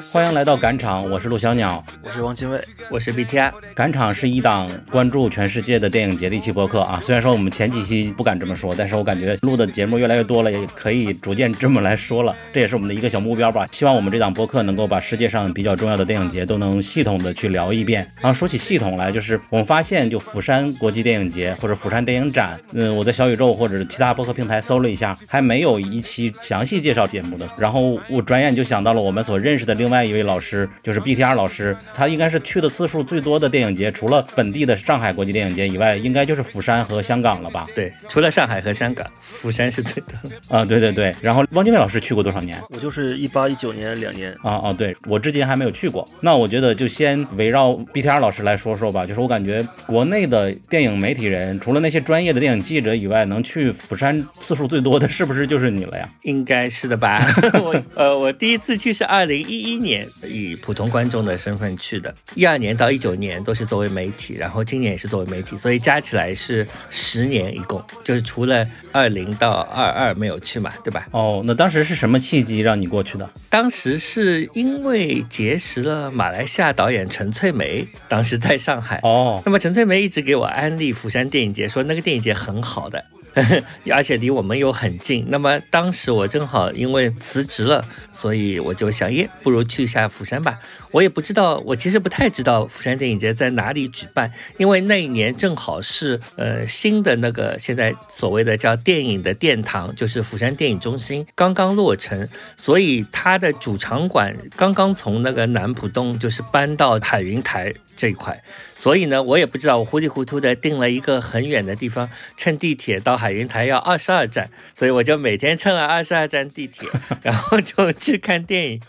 欢迎来到赶场，我是陆小鸟。我是王金卫，我是 BTI。赶场是一档关注全世界的电影节的一期播客啊。虽然说我们前几期不敢这么说，但是我感觉录的节目越来越多了，也可以逐渐这么来说了。这也是我们的一个小目标吧。希望我们这档播客能够把世界上比较重要的电影节都能系统的去聊一遍。然后说起系统来，就是我们发现，就釜山国际电影节或者釜山电影展，嗯，我在小宇宙或者其他播客平台搜了一下，还没有一期详细介绍节目的。然后我转眼就想到了我们所认识的另外一位老师。就是 BTR 老师，他应该是去的次数最多的电影节，除了本地的上海国际电影节以外，应该就是釜山和香港了吧？对，除了上海和香港，釜山是最多。啊，对对对。然后汪精卫老师去过多少年？我就是一八一九年两年。啊啊，对我至今还没有去过。那我觉得就先围绕 BTR 老师来说说吧。就是我感觉国内的电影媒体人，除了那些专业的电影记者以外，能去釜山次数最多的是不是就是你了呀？应该是的吧。我呃，我第一次去是二零一一年，以普通观众的身份去的，一二年到一九年都是作为媒体，然后今年也是作为媒体，所以加起来是十年一共，就是除了二零到二二没有去嘛，对吧？哦，那当时是什么契机让你过去的？当时是因为结识了马来西亚导演陈翠梅，当时在上海。哦，那么陈翠梅一直给我安利釜山电影节，说那个电影节很好的。而且离我们又很近，那么当时我正好因为辞职了，所以我就想，耶，不如去一下釜山吧。我也不知道，我其实不太知道釜山电影节在哪里举办，因为那一年正好是呃新的那个现在所谓的叫电影的殿堂，就是釜山电影中心刚刚落成，所以它的主场馆刚刚从那个南浦洞就是搬到海云台。这一块，所以呢，我也不知道，我糊里糊涂的定了一个很远的地方，乘地铁到海云台要二十二站，所以我就每天乘了二十二站地铁，然后就去看电影，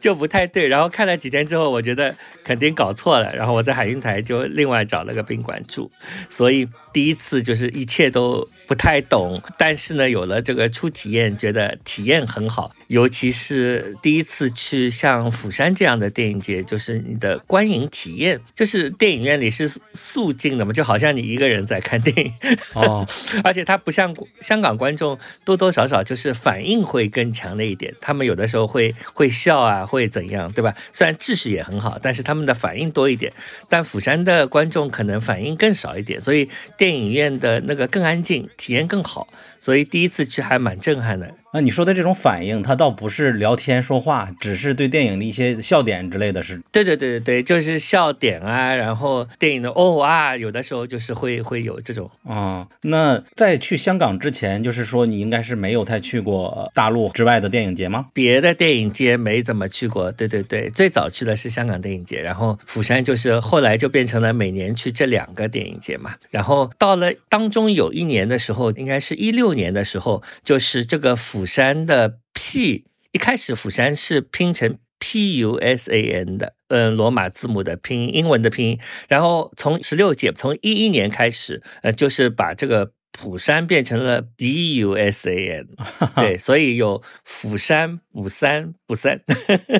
就不太对。然后看了几天之后，我觉得肯定搞错了，然后我在海云台就另外找了个宾馆住，所以第一次就是一切都。不太懂，但是呢，有了这个初体验，觉得体验很好。尤其是第一次去像釜山这样的电影节，就是你的观影体验，就是电影院里是肃静的嘛，就好像你一个人在看电影哦。而且它不像香港观众，多多少少就是反应会更强烈一点。他们有的时候会会笑啊，会怎样，对吧？虽然秩序也很好，但是他们的反应多一点。但釜山的观众可能反应更少一点，所以电影院的那个更安静。体验更好，所以第一次去还蛮震撼的。那你说的这种反应，他倒不是聊天说话，只是对电影的一些笑点之类的是。对对对对对，就是笑点啊，然后电影的哦啊，有的时候就是会会有这种啊。那在去香港之前，就是说你应该是没有太去过大陆之外的电影节吗？别的电影节没怎么去过。对对对，最早去的是香港电影节，然后釜山就是后来就变成了每年去这两个电影节嘛。然后到了当中有一年的时候，应该是一六年的时候，就是这个釜。釜山的 P 一开始釜山是拼成 P U S A N 的，嗯，罗马字母的拼音，英文的拼音。然后从十六届，从一一年开始，呃，就是把这个釜山变成了 B U S A N，对，所以有釜山、釜山、釜山，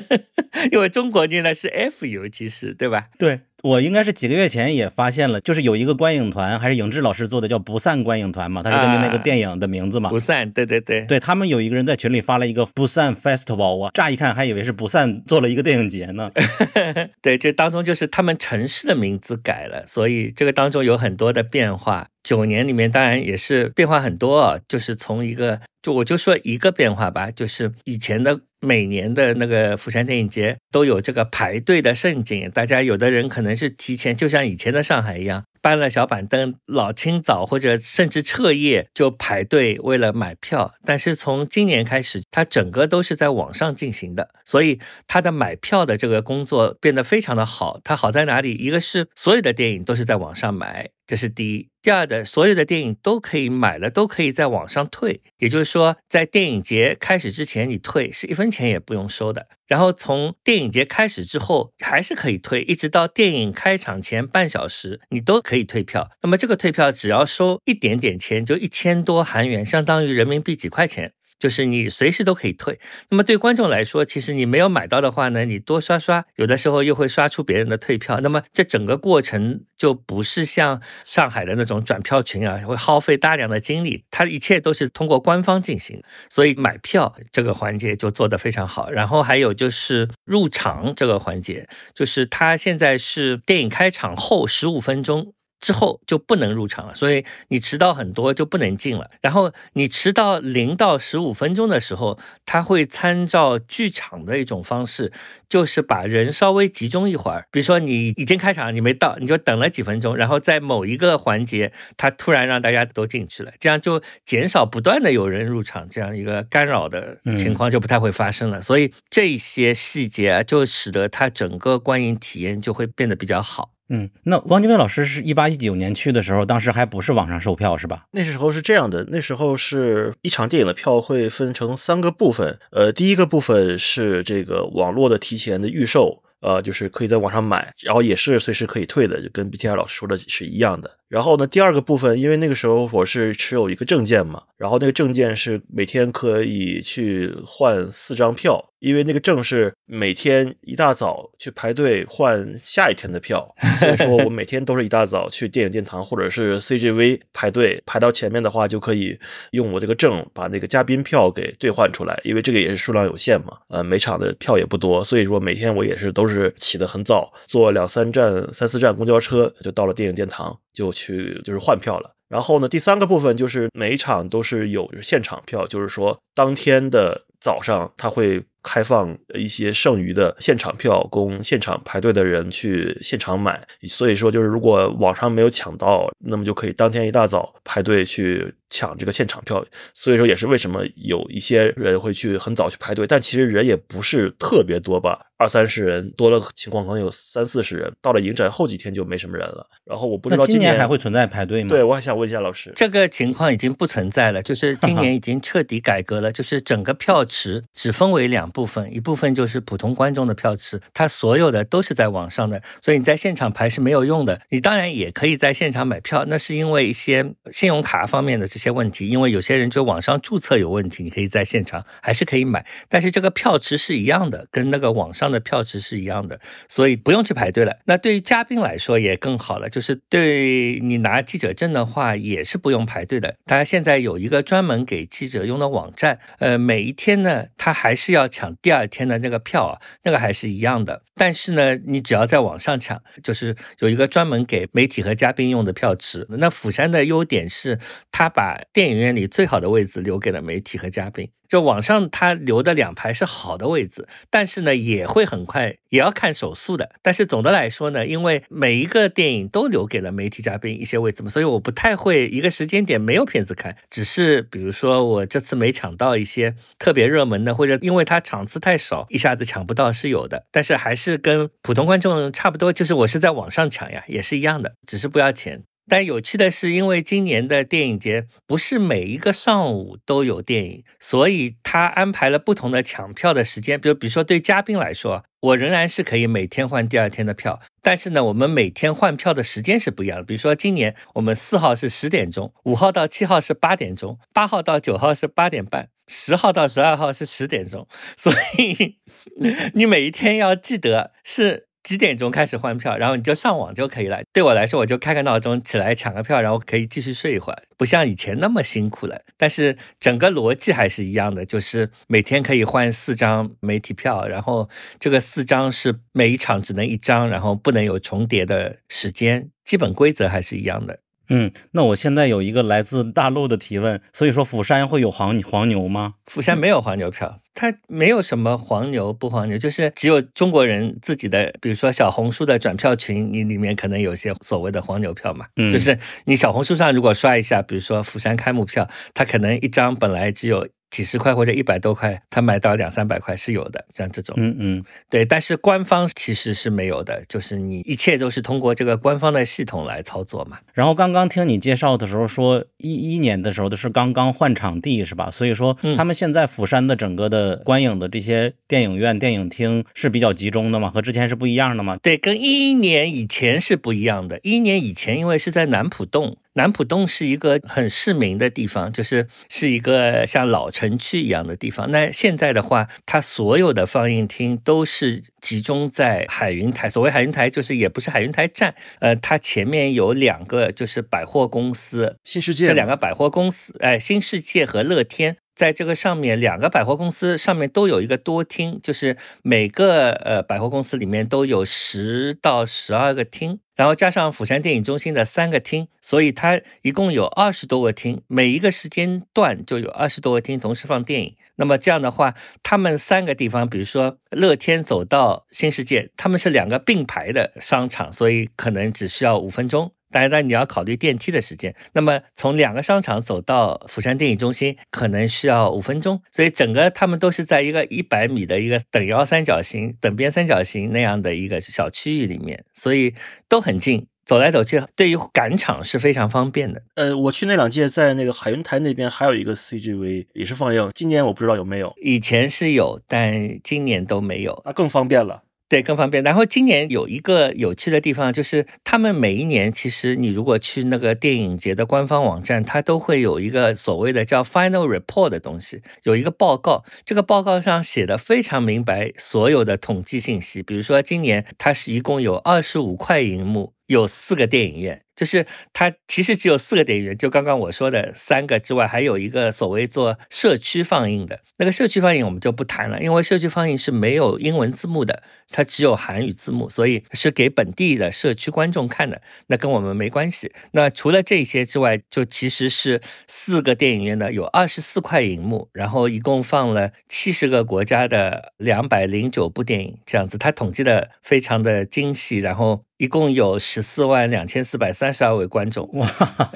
因为中国念的是 F U，其实对吧？对。我应该是几个月前也发现了，就是有一个观影团，还是影志老师做的，叫不散观影团嘛，他是根据那个电影的名字嘛。不散，对对对，对他们有一个人在群里发了一个不散 festival，我乍一看还以为是不散做了一个电影节呢。对，这当中就是他们城市的名字改了，所以这个当中有很多的变化。九年里面当然也是变化很多啊，就是从一个，就我就说一个变化吧，就是以前的。每年的那个釜山电影节都有这个排队的盛景，大家有的人可能是提前，就像以前的上海一样，搬了小板凳，老清早或者甚至彻夜就排队为了买票。但是从今年开始，它整个都是在网上进行的，所以它的买票的这个工作变得非常的好。它好在哪里？一个是所有的电影都是在网上买，这是第一。第二的，所有的电影都可以买了，都可以在网上退，也就是说，在电影节开始之前你退是一分钱也不用收的。然后从电影节开始之后还是可以退，一直到电影开场前半小时你都可以退票。那么这个退票只要收一点点钱，就一千多韩元，相当于人民币几块钱。就是你随时都可以退。那么对观众来说，其实你没有买到的话呢，你多刷刷，有的时候又会刷出别人的退票。那么这整个过程就不是像上海的那种转票群啊，会耗费大量的精力。它一切都是通过官方进行，所以买票这个环节就做得非常好。然后还有就是入场这个环节，就是它现在是电影开场后十五分钟。之后就不能入场了，所以你迟到很多就不能进了。然后你迟到零到十五分钟的时候，他会参照剧场的一种方式，就是把人稍微集中一会儿。比如说你已经开场，你没到，你就等了几分钟，然后在某一个环节，他突然让大家都进去了，这样就减少不断的有人入场这样一个干扰的情况就不太会发生了。所以这些细节啊，就使得它整个观影体验就会变得比较好。嗯，那汪精卫老师是一八一九年去的时候，当时还不是网上售票是吧？那时候是这样的，那时候是一场电影的票会分成三个部分，呃，第一个部分是这个网络的提前的预售，呃，就是可以在网上买，然后也是随时可以退的，就跟 BTR 老师说的是一样的。然后呢，第二个部分，因为那个时候我是持有一个证件嘛，然后那个证件是每天可以去换四张票，因为那个证是每天一大早去排队换下一天的票，所以说我每天都是一大早去电影殿堂或者是 CGV 排队，排到前面的话就可以用我这个证把那个嘉宾票给兑换出来，因为这个也是数量有限嘛，呃，每场的票也不多，所以说每天我也是都是起得很早，坐两三站、三四站公交车就到了电影殿堂。就去就是换票了，然后呢，第三个部分就是每一场都是有现场票，就是说当天的早上他会开放一些剩余的现场票供现场排队的人去现场买，所以说就是如果网上没有抢到，那么就可以当天一大早排队去。抢这个现场票，所以说也是为什么有一些人会去很早去排队，但其实人也不是特别多吧，二三十人，多了情况可能有三四十人。到了影展后几天就没什么人了。然后我不知道今年还会存在排队吗？对，我还想问一下老师，这个情况已经不存在了，就是今年已经彻底改革了，就是整个票池只分为两部分，一部分就是普通观众的票池，它所有的都是在网上的，所以你在现场排是没有用的。你当然也可以在现场买票，那是因为一些信用卡方面的这些。问题，因为有些人就网上注册有问题，你可以在现场还是可以买，但是这个票池是一样的，跟那个网上的票池是一样的，所以不用去排队了。那对于嘉宾来说也更好了，就是对你拿记者证的话也是不用排队的。他现在有一个专门给记者用的网站，呃，每一天呢，他还是要抢抢第二天的那个票啊，那个还是一样的。但是呢，你只要在网上抢，就是有一个专门给媒体和嘉宾用的票池。那釜山的优点是，他把电影院里最好的位置留给了媒体和嘉宾。就网上他留的两排是好的位置，但是呢也会很快，也要看手速的。但是总的来说呢，因为每一个电影都留给了媒体嘉宾一些位置嘛，所以我不太会一个时间点没有片子看。只是比如说我这次没抢到一些特别热门的，或者因为它场次太少，一下子抢不到是有的。但是还是跟普通观众差不多，就是我是在网上抢呀，也是一样的，只是不要钱。但有趣的是，因为今年的电影节不是每一个上午都有电影，所以他安排了不同的抢票的时间。比如，比如说对嘉宾来说，我仍然是可以每天换第二天的票，但是呢，我们每天换票的时间是不一样的。比如说，今年我们四号是十点钟，五号到七号是八点钟，八号到九号是八点半，十号到十二号是十点钟。所以 你每一天要记得是。几点钟开始换票，然后你就上网就可以了。对我来说，我就开个闹钟起来抢个票，然后可以继续睡一会儿，不像以前那么辛苦了。但是整个逻辑还是一样的，就是每天可以换四张媒体票，然后这个四张是每一场只能一张，然后不能有重叠的时间，基本规则还是一样的。嗯，那我现在有一个来自大陆的提问，所以说釜山会有黄黄牛吗？釜山没有黄牛票，它没有什么黄牛不黄牛，就是只有中国人自己的，比如说小红书的转票群，你里面可能有些所谓的黄牛票嘛，就是你小红书上如果刷一下，比如说釜山开幕票，它可能一张本来只有。几十块或者一百多块，他买到两三百块是有的，像这种。嗯嗯，对，但是官方其实是没有的，就是你一切都是通过这个官方的系统来操作嘛。然后刚刚听你介绍的时候说，一一年的时候的是刚刚换场地是吧？所以说嗯他们现在釜山的整个的观影的这些电影院、电影厅是比较集中的嘛？和之前是不一样的嘛？对，跟一一年以前是不一样的。一一年以前，因为是在南浦洞，南浦东是一个很市民的地方，就是是一个像老城区一样的地方。那现在的话，它所有的放映厅都是集中在海云台。所谓海云台，就是也不是海云台站，呃，它前面有两个就是百货公司，新世界这两个百货公司，哎，新世界和乐天。在这个上面，两个百货公司上面都有一个多厅，就是每个呃百货公司里面都有十到十二个厅，然后加上釜山电影中心的三个厅，所以它一共有二十多个厅，每一个时间段就有二十多个厅同时放电影。那么这样的话，他们三个地方，比如说乐天走到新世界，他们是两个并排的商场，所以可能只需要五分钟。当然，但你要考虑电梯的时间。那么从两个商场走到釜山电影中心，可能需要五分钟。所以整个他们都是在一个一百米的一个等腰三角形、等边三角形那样的一个小区域里面，所以都很近，走来走去，对于赶场是非常方便的。呃，我去那两届在那个海云台那边还有一个 CGV 也是放映，今年我不知道有没有，以前是有，但今年都没有。那更方便了。对，更方便。然后今年有一个有趣的地方，就是他们每一年，其实你如果去那个电影节的官方网站，它都会有一个所谓的叫 Final Report 的东西，有一个报告。这个报告上写的非常明白，所有的统计信息。比如说，今年它是一共有二十五块银幕，有四个电影院。就是它其实只有四个电影院，就刚刚我说的三个之外，还有一个所谓做社区放映的那个社区放映，我们就不谈了，因为社区放映是没有英文字幕的，它只有韩语字幕，所以是给本地的社区观众看的，那跟我们没关系。那除了这些之外，就其实是四个电影院呢，有二十四块银幕，然后一共放了七十个国家的两百零九部电影，这样子，它统计的非常的精细，然后。一共有十四万两千四百三十二位观众，哇，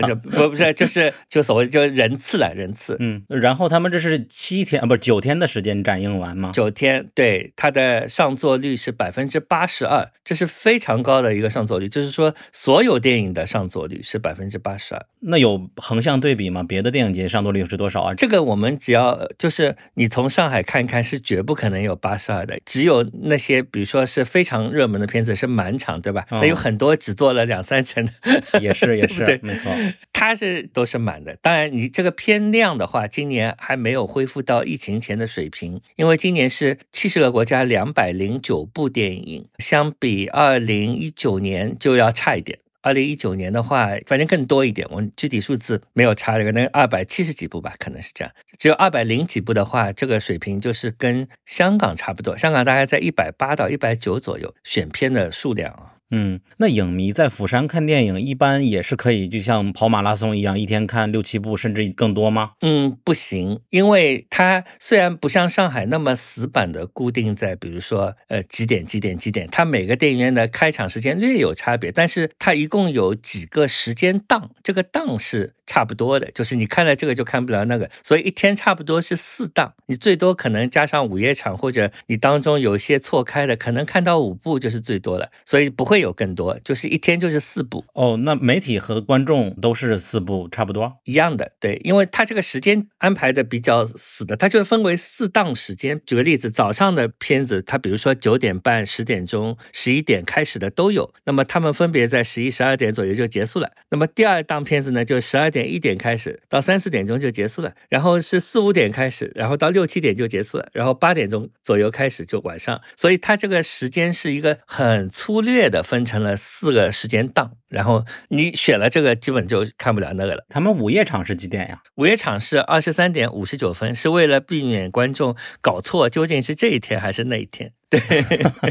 这不不是就是就所谓就人次了人次，嗯，然后他们这是七天啊，不是九天的时间展映完吗？九天，对它的上座率是百分之八十二，这是非常高的一个上座率，就是说所有电影的上座率是百分之八十二。那有横向对比吗？别的电影节上座率是多少啊？这个我们只要就是你从上海看一看，是绝不可能有八十二的，只有那些比如说是非常热门的片子是满场，对吧？哦那有很多只做了两三成的，也是也是，对没错。它是都是满的。当然，你这个片量的话，今年还没有恢复到疫情前的水平，因为今年是七十个国家两百零九部电影，相比二零一九年就要差一点。二零一九年的话，反正更多一点，我具体数字没有查，可能二百七十几部吧，可能是这样。只有二百零几部的话，这个水平就是跟香港差不多，香港大概在一百八到一百九左右选片的数量啊。嗯，那影迷在釜山看电影，一般也是可以，就像跑马拉松一样，一天看六七部，甚至更多吗？嗯，不行，因为它虽然不像上海那么死板的固定在，比如说呃几点几点几点，它每个电影院的开场时间略有差别，但是它一共有几个时间档，这个档是差不多的，就是你看了这个就看不了那个，所以一天差不多是四档，你最多可能加上午夜场或者你当中有一些错开的，可能看到五部就是最多了，所以不会有更多，就是一天就是四部。哦，那媒体和观众都是四部，差不多。一样的，对，因为它这个时间安排的比较死的，它就分为四档时间。举个例子，早上的片子，它比如说九点半、十点钟、十一点开始的都有，那么他们分别在十一、十二点左右就结束了。那么第二档片子呢，就十二点、一点开始，到三四点钟就结束了，然后是四五点开始，然后到六七点就结束了，然后八点钟左右开始就晚上。所以它这个时间是一个很粗略的分成了四个时间档，然后你选了这个，基本就看不了那个了。他们午夜场是几点呀？午夜场是二十三点五十九分，是为了避免观众搞错究竟是这一天还是那一天。对，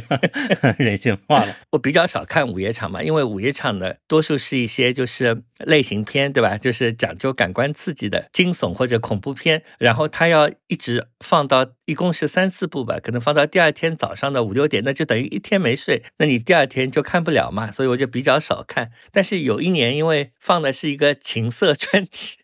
人性化了。我比较少看午夜场嘛，因为午夜场的多数是一些就是类型片，对吧？就是讲究感官刺激的惊悚或者恐怖片，然后它要一直放到一共是三四部吧，可能放到第二天早上的五六点，那就等于一天没睡，那你第二天就看不了嘛，所以我就比较少看。但是有一年，因为放的是一个情色专题，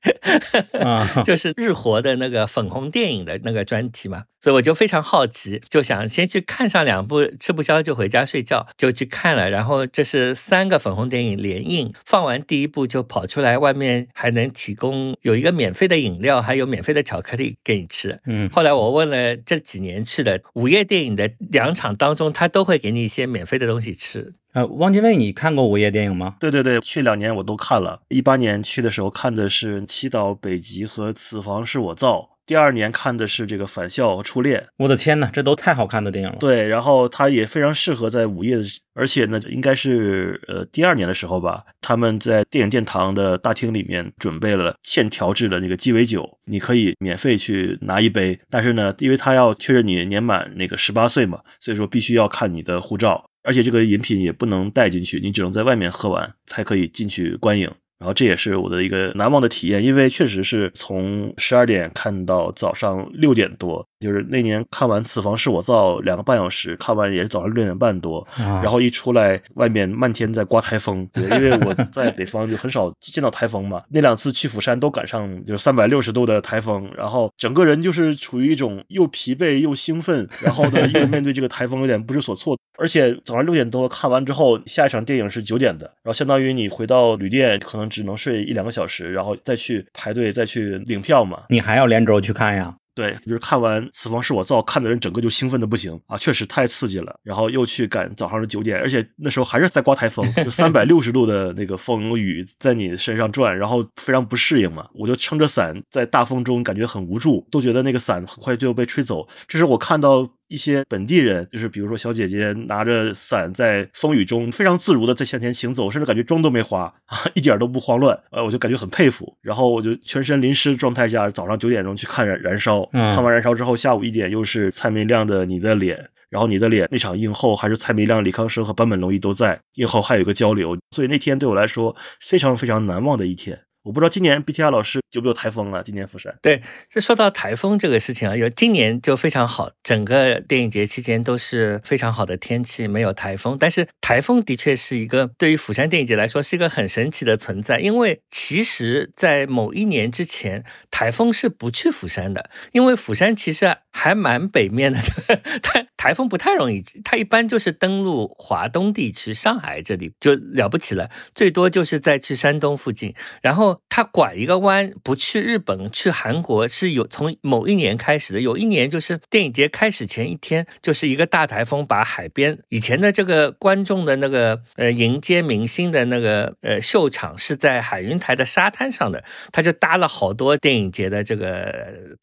啊 就是日活的那个粉红电影的那个专题嘛，所以我就非常好奇，就想先去看上两部，吃不消就回家睡觉，就去看了。然后这是三个粉红电影连映，放完第一部就跑出来，外面还能提供有一个免费的饮料，还有免费的巧克力给你吃。嗯，后来我问了这几年去的午夜电影的两场当中，他都会给你一些免费的东西吃。呃，汪精卫，你看过午夜电影吗？对对对，去两年我都看了。一八年去的时候看的是《祈祷北极》和《此房是我造》，第二年看的是这个《返校》和《初恋》。我的天哪，这都太好看的电影了。对，然后它也非常适合在午夜，而且呢，应该是呃第二年的时候吧，他们在电影殿堂的大厅里面准备了现调制的那个鸡尾酒，你可以免费去拿一杯，但是呢，因为他要确认你年满那个十八岁嘛，所以说必须要看你的护照，而且这个饮品也不能带进去，你只能在外面喝完才可以进去观影。然后这也是我的一个难忘的体验，因为确实是从十二点看到早上六点多，就是那年看完《此房是我造》两个半小时，看完也是早上六点半多，啊然后一出来，外面漫天在刮台风，对，因为我在北方就很少见到台风嘛。那两次去釜山都赶上就是三百六十度的台风，然后整个人就是处于一种又疲惫又兴奋，然后呢又面对这个台风有点不知所措。而且早上六点多看完之后，下一场电影是九点的，然后相当于你回到旅店可能只能睡一两个小时，然后再去排队再去领票嘛。你还要连轴去看呀？对，就是看完《此房是我造》，看的人整个就兴奋的不行啊，确实太刺激了。然后又去赶早上的九点，而且那时候还是在刮台风，就三百六十度的那个风雨在你身上转，然后非常不适应嘛。我就撑着伞在大风中，感觉很无助，都觉得那个伞很快就要被吹走。这是我看到。一些本地人，就是比如说小姐姐拿着伞在风雨中非常自如的在向前行走，甚至感觉妆都没花啊，一点都不慌乱。呃，我就感觉很佩服。然后我就全身淋湿状态下，早上九点钟去看燃燃烧，嗯看完燃烧之后，下午一点又是蔡明亮的《你的脸》。然后你的脸那场映后还是蔡明亮、李康生和坂本龙一都在，映后还有一个交流，所以那天对我来说非常非常难忘的一天。我不知道今年 BTR 老师有没有台风啊？今年釜山对，这说到台风这个事情啊，有今年就非常好，整个电影节期间都是非常好的天气，没有台风。但是台风的确是一个对于釜山电影节来说是一个很神奇的存在，因为其实，在某一年之前，台风是不去釜山的，因为釜山其实还蛮北面的，它台风不太容易，它一般就是登陆华东地区，上海这里就了不起了，最多就是在去山东附近，然后。他拐一个弯，不去日本，去韩国是有从某一年开始的。有一年就是电影节开始前一天，就是一个大台风把海边以前的这个观众的那个呃迎接明星的那个呃秀场是在海云台的沙滩上的，他就搭了好多电影节的这个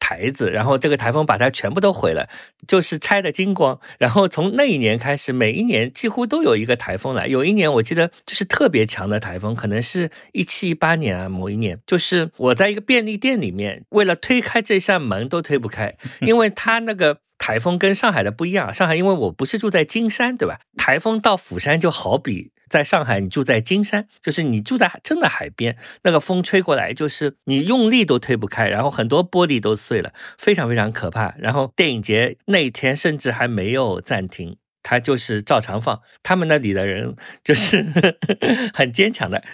台子，然后这个台风把它全部都毁了，就是拆的精光。然后从那一年开始，每一年几乎都有一个台风来。有一年我记得就是特别强的台风，可能是一七一八年啊。某一年，就是我在一个便利店里面，为了推开这扇门都推不开，因为它那个台风跟上海的不一样。上海因为我不是住在金山，对吧？台风到釜山就好比在上海你住在金山，就是你住在真的海边，那个风吹过来，就是你用力都推不开，然后很多玻璃都碎了，非常非常可怕。然后电影节那一天甚至还没有暂停。他就是照常放，他们那里的人就是 很坚强的。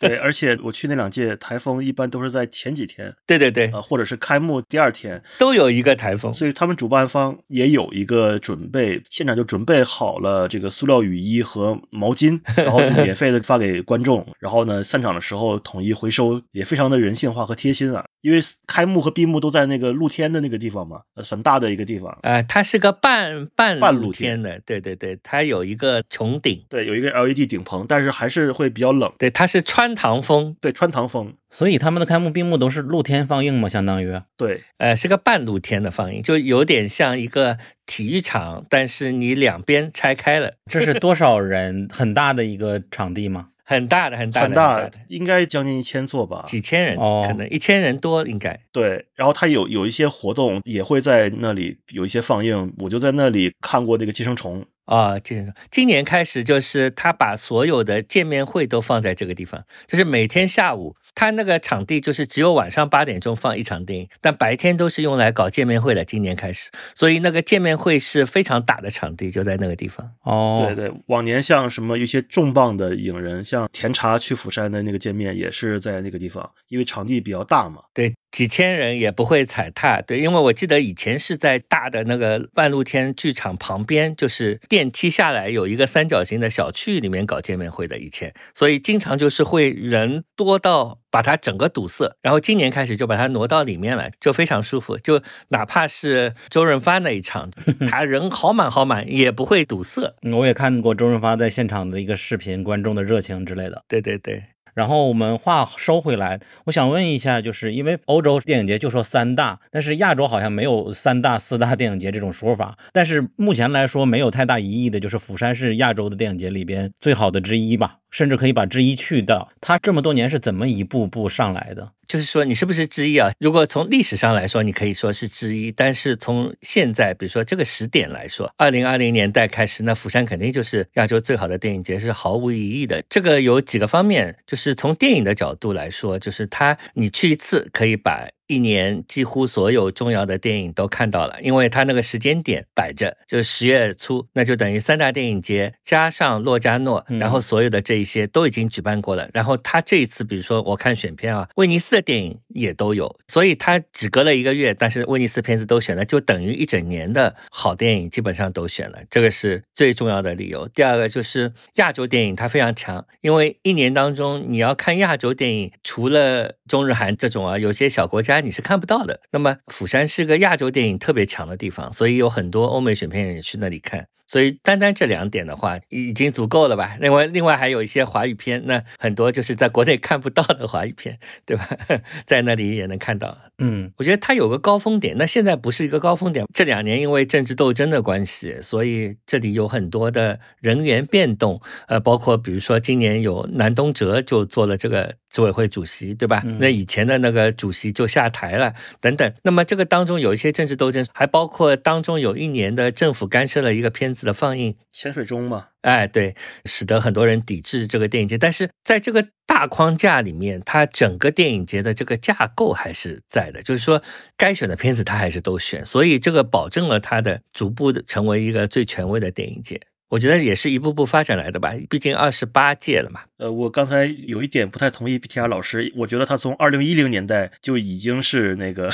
对，而且我去那两届台风一般都是在前几天，对对对，呃，或者是开幕第二天都有一个台风，所以他们主办方也有一个准备，现场就准备好了这个塑料雨衣和毛巾，然后就免费的发给观众，然后呢散场的时候统一回收，也非常的人性化和贴心啊。因为开幕和闭幕都在那个露天的那个地方嘛，很大的一个地方。呃，它是个半半半露天的，对对对，它有一个穹顶，对，有一个 LED 顶棚，但是还是会比较冷。对，它是穿堂风，对，穿堂风。所以他们的开幕闭幕都是露天放映嘛，相当于对，呃，是个半露天的放映，就有点像一个体育场，但是你两边拆开了。这是多少人很大的一个场地吗？很大的很大的很大的，应该将近一千座吧。几千人，哦可能一千人多应该。对，然后他有有一些活动也会在那里有一些放映，我就在那里看过那个寄生虫。啊，这今年开始就是他把所有的见面会都放在这个地方，就是每天下午他那个场地就是只有晚上八点钟放一场电影，但白天都是用来搞见面会的。今年开始，所以那个见面会是非常大的场地，就在那个地方。哦，对对，往年像什么一些重磅的影人，像甜茶去釜山的那个见面也是在那个地方，因为场地比较大嘛。对，几千人也不会踩踏。对，因为我记得以前是在大的那个半露天剧场旁边，就是电梯下来有一个三角形的小区域里面搞见面会的。以前，所以经常就是会人多到把它整个堵塞。然后今年开始就把它挪到里面来，就非常舒服。就哪怕是周润发那一场，他人好满好满，也不会堵塞。嗯我也看过周润发在现场的一个视频，观众的热情之类的。对对对。然后我们话收回来，我想问一下，就是因为欧洲电影节就说三大，但是亚洲好像没有三大、四大电影节这种说法。但是目前来说，没有太大疑义的，就是釜山是亚洲的电影节里边最好的之一吧，甚至可以把之一去掉。他这么多年是怎么一步步上来的？就是说你是不是之一啊？如果从历史上来说，你可以说是之一，但是从现在，比如说这个时点来说，二零二零年代开始，那釜山肯定就是亚洲最好的电影节，是毫无疑义的。这个有几个方面，就是从电影的角度来说，就是它你去一次可以把。一年几乎所有重要的电影都看到了，因为它那个时间点摆着，就是十月初，那就等于三大电影节加上洛迦诺，然后所有的这一些都已经举办过了。然后他这一次，比如说我看选片啊，威尼斯的电影也都有，所以他只隔了一个月，但是威尼斯片子都选了，就等于一整年的好电影基本上都选了，这个是最重要的理由。第二个就是亚洲电影它非常强，因为一年当中你要看亚洲电影，除了中日韩这种啊，有些小国家。你是看不到的。那么釜山是个亚洲电影特别强的地方，所以有很多欧美选片人去那里看。所以单单这两点的话，已经足够了吧？另外，另外还有一些华语片，那很多就是在国内 看不到的华语片，对吧？在那里也能看到。嗯，我觉得它有个高峰点，那现在不是一个高峰点。这两年因为政治斗争的关系，所以这里有很多的人员变动。呃，包括比如说今年有南东哲就做了这个执委会主席，对吧？那以前的那个主席就下台了，等等。那么这个当中有一些政治斗争，还包括当中有一年的政府干涉了一个片子的放映，《潜水钟》嘛。哎，对，使得很多人抵制这个电影节。但是在这个大框架里面，它整个电影节的这个架构还是在的，就是说该选的片子它还是都选，所以这个保证了它的逐步的成为一个最权威的电影节。我觉得也是一步步发展来的吧，毕竟二十八届了嘛。呃，我刚才有一点不太同意 BTR 老师，我觉得他从二零一零年代就已经是那个。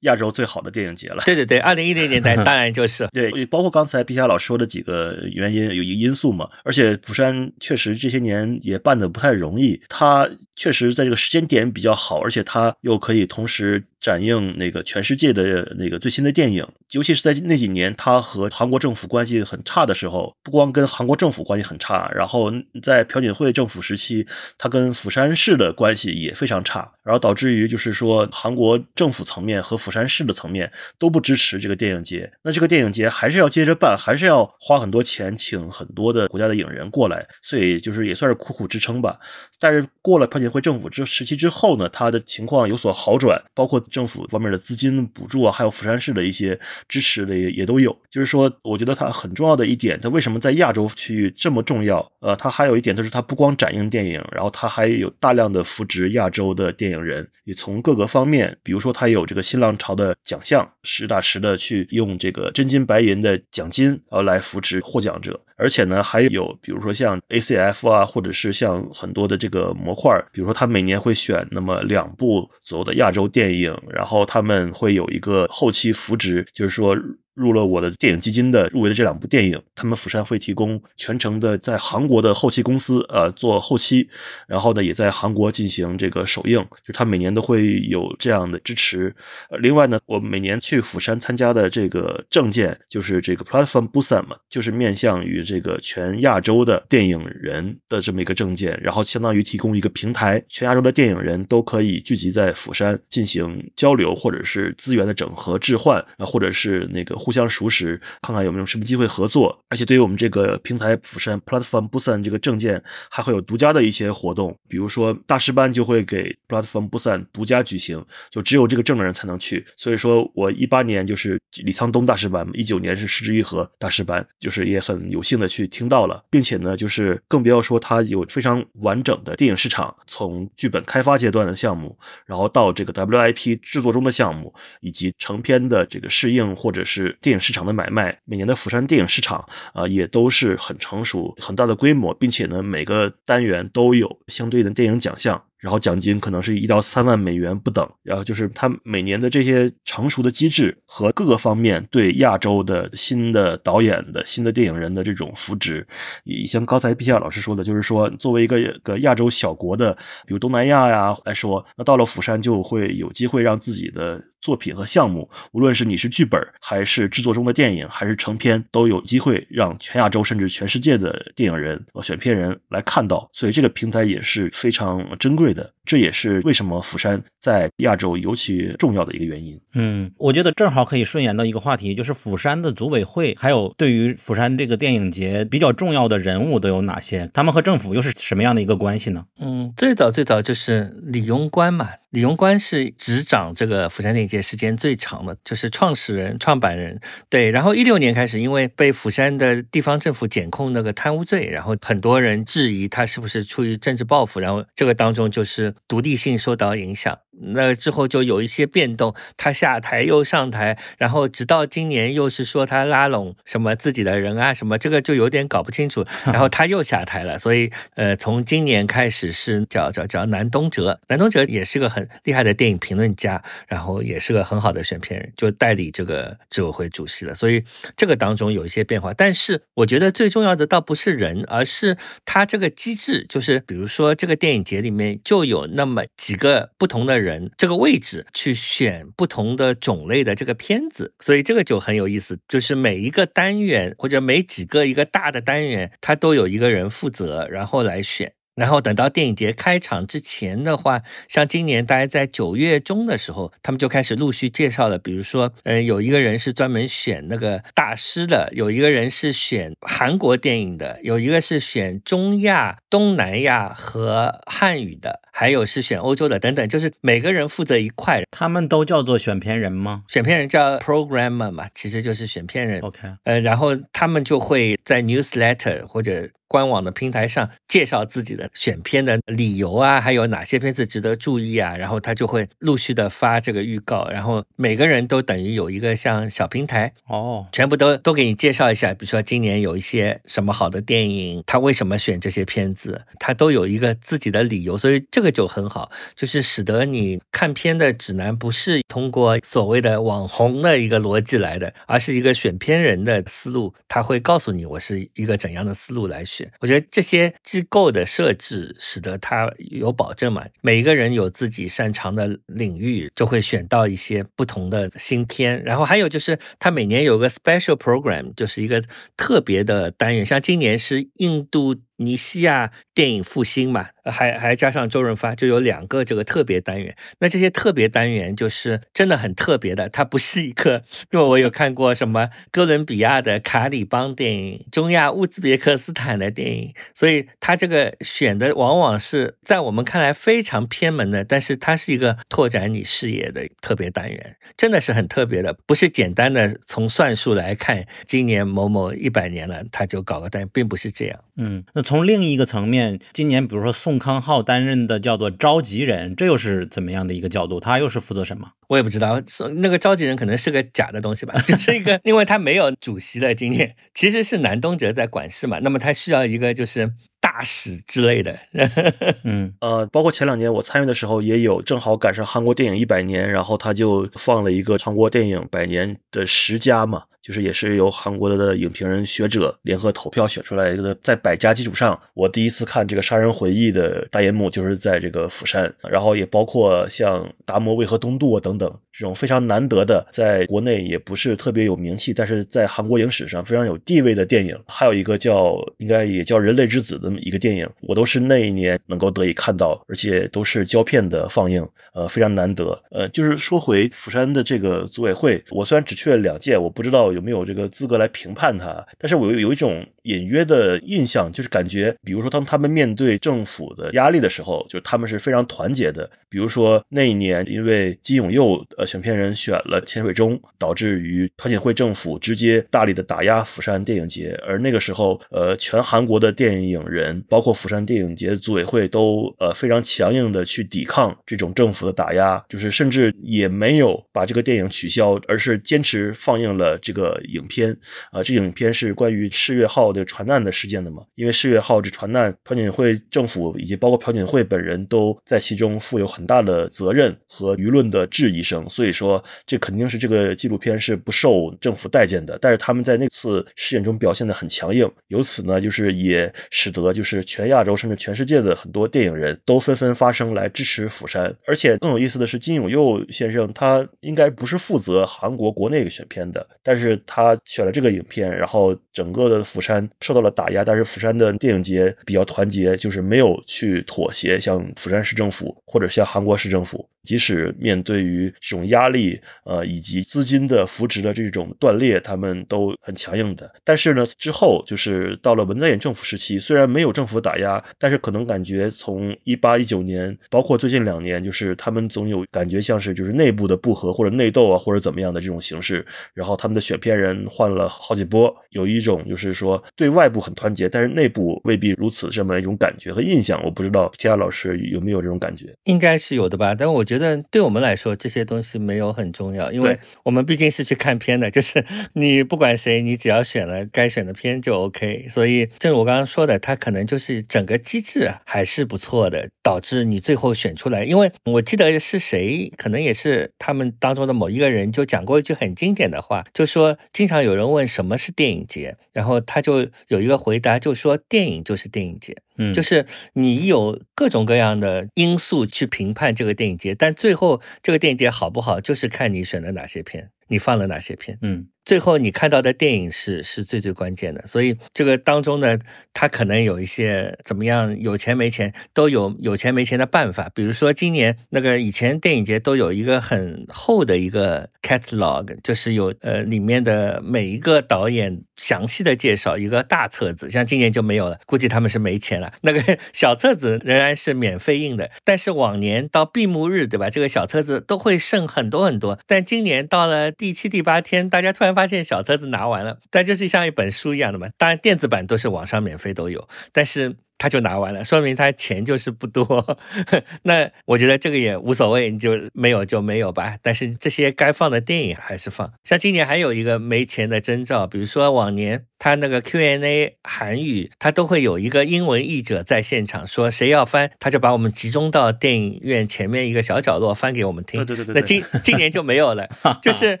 亚洲最好的电影节了，对对对，二零一零 年代当然就是。对，包括刚才毕霞老师说的几个原因，有一个因素嘛，而且釜山确实这些年也办的不太容易，它确实在这个时间点比较好，而且它又可以同时展映那个全世界的那个最新的电影，尤其是在那几年，它和韩国政府关系很差的时候，不光跟韩国政府关系很差，然后在朴槿惠政府时期，它跟釜山市的关系也非常差，然后导致于就是说韩国政府层面和釜山市的层面都不支持这个电影节，那这个电影节还是要接着办，还是要花很多钱请很多的国家的影人过来，所以就是也算是苦苦支撑吧。但是过了朴槿惠政府之时期之后呢，他的情况有所好转，包括政府方面的资金补助啊，还有釜山市的一些支持的也也都有。就是说，我觉得它很重要的一点，它为什么在亚洲区域这么重要？呃，它还有一点就是它不光展映电影，然后它还有大量的扶植亚洲的电影人，也从各个方面，比如说它有这个新浪潮的奖项，实打实的去用这个真金白银的奖金，然后来扶持获奖者。而且呢，还有比如说像 ACF 啊，或者是像很多的这个模块，比如说他每年会选那么两部左右的亚洲电影，然后他们会有一个后期扶植，就是说。入了我的电影基金的入围的这两部电影，他们釜山会提供全程的在韩国的后期公司呃做后期，然后呢也在韩国进行这个首映，就他每年都会有这样的支持。另外呢，我每年去釜山参加的这个证件就是这个 Platform Busan 嘛，就是面向于这个全亚洲的电影人的这么一个证件，然后相当于提供一个平台，全亚洲的电影人都可以聚集在釜山进行交流，或者是资源的整合置换啊，或者是那个。互相熟识，看看有没有什么机会合作。而且对于我们这个平台釜山 Platform Busan 这个证件，还会有独家的一些活动，比如说大师班就会给 Platform Busan 独家举行，就只有这个证的人才能去。所以说我一八年就是李沧东大师班，一九年是石之愈合大师班，就是也很有幸的去听到了，并且呢，就是更不要说它有非常完整的电影市场，从剧本开发阶段的项目，然后到这个 WIP 制作中的项目，以及成片的这个适应或者是电影市场的买卖，每年的釜山电影市场啊、也都是很成熟、很大的规模，并且呢，每个单元都有相对的电影奖项。然后奖金可能是一到三万美元不等，然后就是他每年的这些成熟的机制和各个方面对亚洲的新的导演的新的电影人的这种扶植，以像刚才毕夏老师说的，就是说作为一个个亚洲小国的，比如东南亚呀来说，那到了釜山就会有机会让自己的作品和项目，无论是你是剧本还是制作中的电影，还是成片，都有机会让全亚洲甚至全世界的电影人和选片人来看到，所以这个平台也是非常珍贵的。这也是为什么釜山在亚洲尤其重要的一个原因。嗯，我觉得正好可以顺延到一个话题，就是釜山的组委会，还有对于釜山这个电影节比较重要的人物都有哪些？他们和政府又是什么样的一个关系呢？嗯，最早最早就是李庸官嘛，李庸官是执掌这个釜山电影节时间最长的，就是创始人、创办人。对，然后一六年开始，因为被釜山的地方政府检控那个贪污罪，然后很多人质疑他是不是出于政治报复，然后这个当中就是独立性受到影响。那之后就有一些变动，他下台又上台，然后直到今年又是说他拉拢什么自己的人啊什么，这个就有点搞不清楚。然后他又下台了，所以呃，从今年开始是叫叫叫南东哲，南东哲也是个很厉害的电影评论家，然后也是个很好的选片人，就代理这个执委会主席了。所以这个当中有一些变化，但是我觉得最重要的倒不是人，而是他这个机制，就是比如说这个电影节里面就有那么几个不同的人，这个位置去选不同的种类的这个片子，所以这个就很有意思，就是每一个单元或者每几个一个大的单元，它都有一个人负责，然后来选。然后等到电影节开场之前的话，像今年大概在九月中的时候，他们就开始陆续介绍了。比如说，嗯，有一个人是专门选那个大师的，有一个人是选韩国电影的，有一个是选中亚、东南亚和汉语的，还有是选欧洲的，等等，就是每个人负责一块。他们都叫做选片人吗选片人叫 programmer 嘛，其实就是选片人。？OK，呃，然后他们就会在 newsletter 或者官网的平台上介绍自己的选片的理由啊，还有哪些片子值得注意啊，然后他就会陆续的发这个预告，然后每个人都等于有一个像小平台，哦，全部都都给你介绍一下，比如说今年有一些什么好的电影，他为什么选这些片子，他都有一个自己的理由，所以这个就很好，就是使得你看片的指南不是通过所谓的网红的一个逻辑来的，而是一个选片人的思路，他会告诉你我是一个怎样的思路来选。我觉得这些机构的设置使得它有保证嘛，每一个人有自己擅长的领域，就会选到一些不同的新片。然后还有就是，它每年有个 special program，就是一个特别的单元，像今年是印度。尼西亚电影复兴嘛，还还加上周润发，就有两个这个特别单元。那这些特别单元就是真的很特别的，它不是一个，因为我有看过什么哥伦比亚的卡里邦电影、中亚乌兹别克斯坦的电影，所以它这个选的往往是在我们看来非常偏门的，但是它是一个拓展你视野的特别单元，真的是很特别的，不是简单的从算术来看，今年某某一百年了，他就搞个单，并不是这样。嗯，那从另一个层面，今年比如说宋康昊担任的叫做召集人，这又是怎么样的一个角度？他又是负责什么？我也不知道，那个召集人可能是个假的东西吧，就是一个，因为他没有主席的经验，其实是南东哲在管事嘛，那么他需要一个就是大使之类的。嗯呃，包括前两年我参与的时候，也有正好赶上韩国电影一百年，然后他就放了一个韩国电影百年的十佳嘛，就是也是由韩国的影评人学者联合投票选出来的，在百家基础上，我第一次看这个《杀人回忆》的大银幕就是在这个釜山，然后也包括像《达摩为何东渡》啊等等这种非常难得的，在国内也不是特别有名气，但是在韩国影史上非常有地位的电影，还有一个叫应该也叫《人类之子》的一个电影，我都是那一年能够得以看到，而且都是胶片的放映，呃，非常难得。呃，就是说回釜山的这个组委会，我虽然只去了两届，我不知道道有没有这个资格来评判他，但是我有有一种隐约的印象，就是感觉，比如说当他们面对政府的压力的时候，就他们是非常团结的。比如说那一年，因为金永佑呃选片人选了潜水钟，导致于朴槿惠政府直接大力的打压釜山电影节，而那个时候，呃，全韩国的电影人，包括釜山电影节组委会，都呃非常强硬的去抵抗这种政府的打压，就是甚至也没有把这个电影取消，而是坚持放映了这个影片。啊，这影片是关于世越号的船难的事件的嘛？因为世越号这船难，朴槿惠政府以及包括朴槿惠本人都在其中负有很大的责任和舆论的质疑声，所以说这肯定是这个纪录片是不受政府待见的。但是他们在那次事件中表现的很强硬，由此呢，就是也使得就是全亚洲甚至全世界的很多电影人都纷纷发声来支持釜山。而且更有意思的是，金永佑先生他应该不是负责韩国国内选片的，但是他选了这个影片，然后整个的釜山受到了打压，但是釜山的电影节比较团结，就是没有去妥协，像釜山市政府或者像韩国市政府。即使面对于这种压力，呃，以及资金的扶植的这种断裂，他们都很强硬的。但是呢，之后就是到了文在寅政府时期，虽然没有政府打压，但是可能感觉从一八一九年，包括最近两年，就是他们总有感觉像是就是内部的不和或者内斗啊，或者怎么样的这种形式。然后他们的选片人换了好几波，有一种就是说对外部很团结，但是内部未必如此这么一种感觉和印象。我不知道天亚老师有没有这种感觉？应该是有的吧，但我觉觉得对我们来说这些东西没有很重要，因为我们毕竟是去看片的，就是你不管谁，你只要选了该选的片就 OK。所以正如我刚刚说的，它可能就是整个机制啊还是不错的，导致你最后选出来。因为我记得是谁，可能也是他们当中的某一个人就讲过一句很经典的话，就说经常有人问什么是电影节，然后他就有一个回答，就说电影就是电影节。嗯，就是你有各种各样的因素去评判这个电影节，但最后这个电影节好不好，就是看你选的哪些片，你放了哪些片。嗯最后你看到的电影是是最最关键的，所以这个当中呢，它可能有一些怎么样，有钱没钱都有有钱没钱的办法。比如说今年那个以前电影节都有一个很厚的一个 catalog，就是有呃里面的每一个导演详细的介绍，一个大册子，像今年就没有了，估计他们是没钱了。那个 小册子仍然是免费印的，但是往年到闭幕日，对吧？这个小册子都会剩很多很多，但今年到了第七、第八天，大家突然发现小册子拿完了，但就是像一本书一样的嘛。当然电子版都是网上免费都有，但是。他就拿完了，说明他钱就是不多。那我觉得这个也无所谓，你就没有就没有吧。但是这些该放的电影还是放。像今年还有一个没钱的征兆，比如说往年他那个 Q&A 韩语，他都会有一个英文译者在现场说谁要翻，他就把我们集中到电影院前面一个小角落翻给我们听。对对对对那今今年就没有了，就是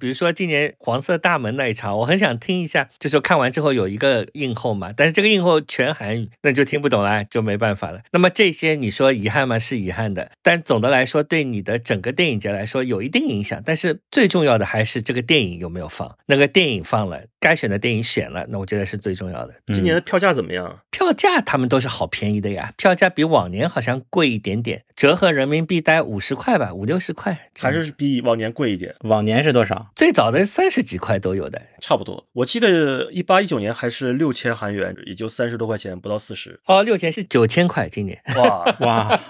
比如说今年黄色大门那一场，我很想听一下，就是看完之后有一个映后嘛，但是这个映后全韩语，那就听不懂了，就没办法了。那么这些你说遗憾吗？是遗憾的，但总的来说对你的整个电影节来说有一定影响。但是最重要的还是这个电影有没有放，那个电影放了，该选的电影选了，那我觉得是最重要的。今年的票价怎么样？票价他们都是好便宜的呀，票价比往年好像贵一点点，折合人民币大概五十块吧，五六十块，还是比往年贵一点？往年是多少？最早的三十几块都有的。差不多。我记得一八一九年还是六千韩元，也就三十多块钱，不到四十。哦，六千是九千块，今年哇，哇，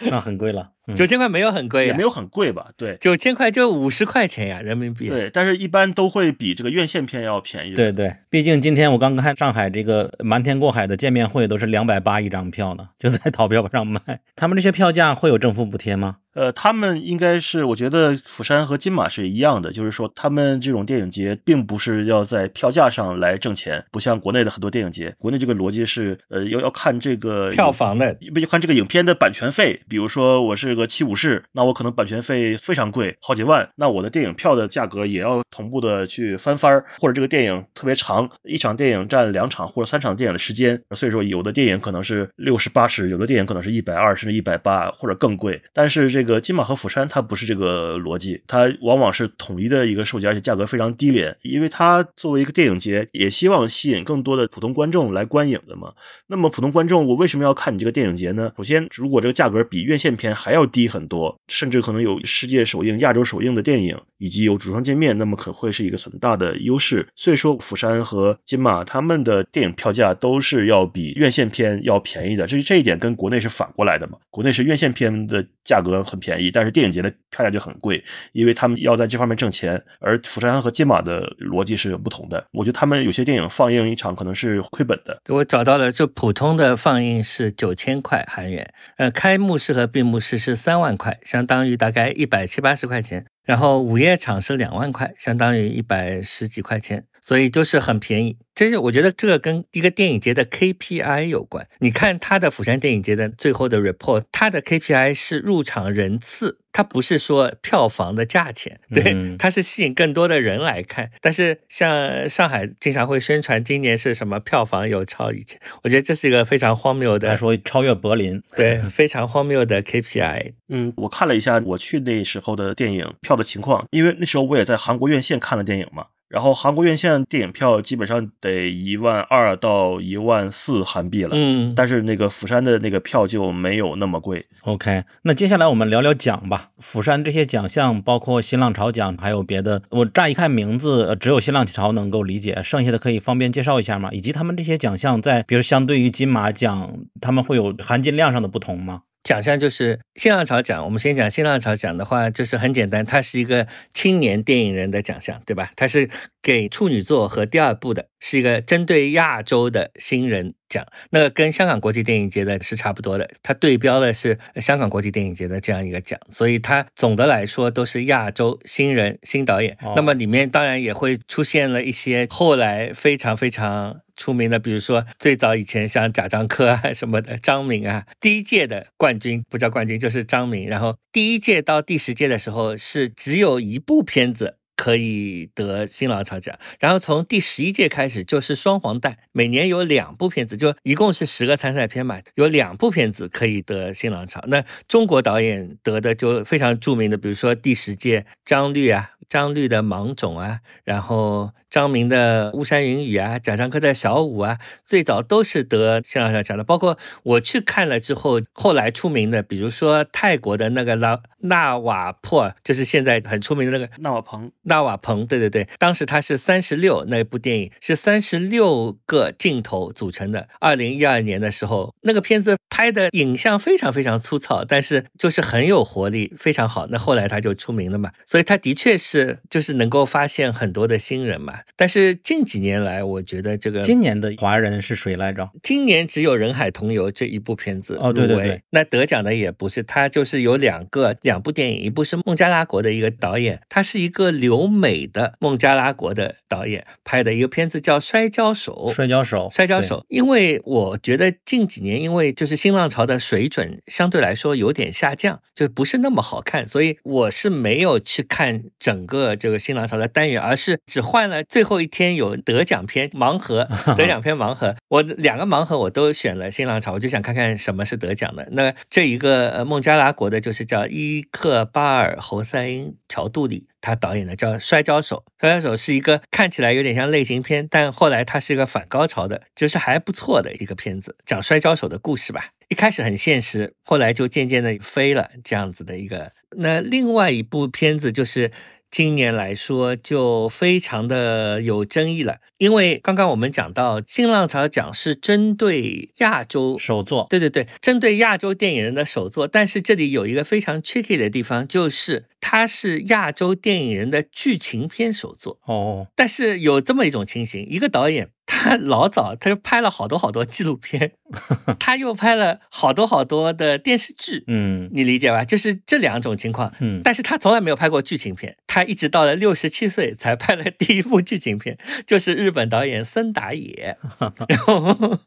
那很贵了。嗯九千块没有很贵也没，有很贵吧？对九千块就五十块钱呀，人民币。，对，但是一般都会比这个院线片要便宜。对，对，毕竟今天我刚看上海这个瞒天过海的见面会都是两百八一张票呢，就在 淘票上卖。他们这些票价会有政府补贴吗？呃，他们应该是，我觉得釜山和金马是一样的，就是说他们这种电影节并不是要在票价上来挣钱，不像国内的很多电影节，国内这个逻辑是，呃，要要看这个票房的要看这个影片的版权费，比如说我是个七武士，那我可能版权费非常贵，好几万，那我的电影票的价格也要同步的去翻番儿，或者这个电影特别长，一场电影占两场或者三场电影的时间，所以说有的电影可能是六十八十，有的电影可能是一百二甚至一百八或者更贵，但是这个金马和釜山它不是这个逻辑，它往往是统一的一个售价，而且价格非常低廉，因为它作为一个电影节，也希望吸引更多的普通观众来观影的嘛。那么普通观众，我为什么要看你这个电影节呢？首先，如果这个价格比院线片还要低很多，甚至可能有世界首映、亚洲首映的电影，以及有主创界面，那么可会是一个很大的优势。所以说，釜山和金马他们的电影票价都是要比院线片要便宜的，这是这一点跟国内是反过来的嘛？国内是院线片的价格很便宜，但是电影节的票价就很贵，因为他们要在这方面挣钱。而釜山和金马的逻辑是不同的，我觉得他们有些电影放映一场可能是亏本的。我找到了，就普通的放映是九千块韩元，呃，开幕式和闭幕式是三万块，相当于大概一百七八十块钱。然后午夜场是两万块，相当于一百十几块钱，所以就是很便宜。这是我觉得这个跟一个电影节的 KPI 有关。你看他的釜山电影节的最后的 report，他的 KPI 是入场人次，它不是说票房的价钱，对，它是吸引更多的人来看。但是像上海经常会宣传今年是什么票房有超以前，我觉得这是一个非常荒谬的，说超越柏林，对，非常荒谬的 KPI。嗯，我看了一下我去那时候的电影票的情况，因为那时候我也在韩国院线看了电影嘛。然后韩国院线电影票基本上得一万二到一万四韩币了，嗯，但是那个釜山的那个票就没有那么贵。OK，那接下来我们聊聊奖吧。釜山这些奖项包括新浪潮奖，还有别的。我乍一看名字，只有新浪潮能够理解，剩下的可以方便介绍一下吗？以及他们这些奖项在，比如相对于金马奖，他们会有含金量上的不同吗？奖项就是新浪潮奖。我们先讲新浪潮奖的话，就是很简单，它是一个青年电影人的奖项，对吧？它是给处女作和第二部的，是一个针对亚洲的新人奖。那个跟香港国际电影节的是差不多的，它对标的是香港国际电影节的这样一个奖，所以它总的来说都是亚洲新人新导演。那么里面当然也会出现了一些后来非常非常。出名的，比如说最早以前像贾樟柯啊什么的，张敏啊，第一届的冠军不叫冠军，就是张敏。然后第一届到第十届的时候是只有一部片子可以得新浪潮奖，然后从第十一届开始就是双黄蛋，每年有两部片子，就一共是十个参赛片嘛，有两部片子可以得新浪潮。那中国导演得的就非常著名的，比如说第十届张律啊。张律的《芒种》啊，然后张明的《巫山云雨》啊，贾樟柯的小五啊，最早都是得新浪潮奖的。包括我去看了之后，后来出名的，比如说泰国的那个拉纳瓦珀，就是现在很出名的那个纳瓦彭。纳瓦蓬，对对对，当时他是三十六，那部电影是三十六个镜头组成的。二零一二年的时候，那个片子拍的影像非常非常粗糙，但是就是很有活力，非常好。那后来他就出名了嘛，所以他的确是。就是能够发现很多的新人嘛，但是近几年来，我觉得这个今年的华人是谁来着？今年只有《人海同游》这一部片子哦，对对对，那得奖的也不是他，就是有两个两部电影，一部是孟加拉国的一个导演，他是一个留美的孟加拉国的导演拍的一个片子叫《摔跤手》，摔跤手，摔跤手。因为我觉得近几年，因为就是新浪潮的水准相对来说有点下降，就不是那么好看，所以我是没有去看整。个这个新浪潮的单元，而是只换了最后一天有得奖片盲盒，得奖片盲盒，我两个盲盒我都选了新浪潮，我就想看看什么是得奖的。那这一个呃孟加拉国的，就是叫伊克巴尔侯赛因乔杜里，他导演的叫《摔跤手》，《摔跤手》是一个看起来有点像类型片，但后来它是一个反高潮的，就是还不错的一个片子，讲摔跤手的故事吧。一开始很现实，后来就渐渐的飞了，这样子的一个。那另外一部片子就是。今年来说就非常的有争议了，因为刚刚我们讲到新浪潮奖是针对亚洲首作，对对对，针对亚洲电影人的首作，但是这里有一个非常 tricky 的地方，就是它是亚洲电影人的剧情片首作哦，但是有这么一种情形，一个导演。他老早他就拍了好多好多纪录片，他又拍了好多好多的电视剧，嗯，你理解吧？就是这两种情况，嗯，但是他从来没有拍过剧情片，他一直到了六十七岁才拍了第一部剧情片，就是日本导演森达也，然后。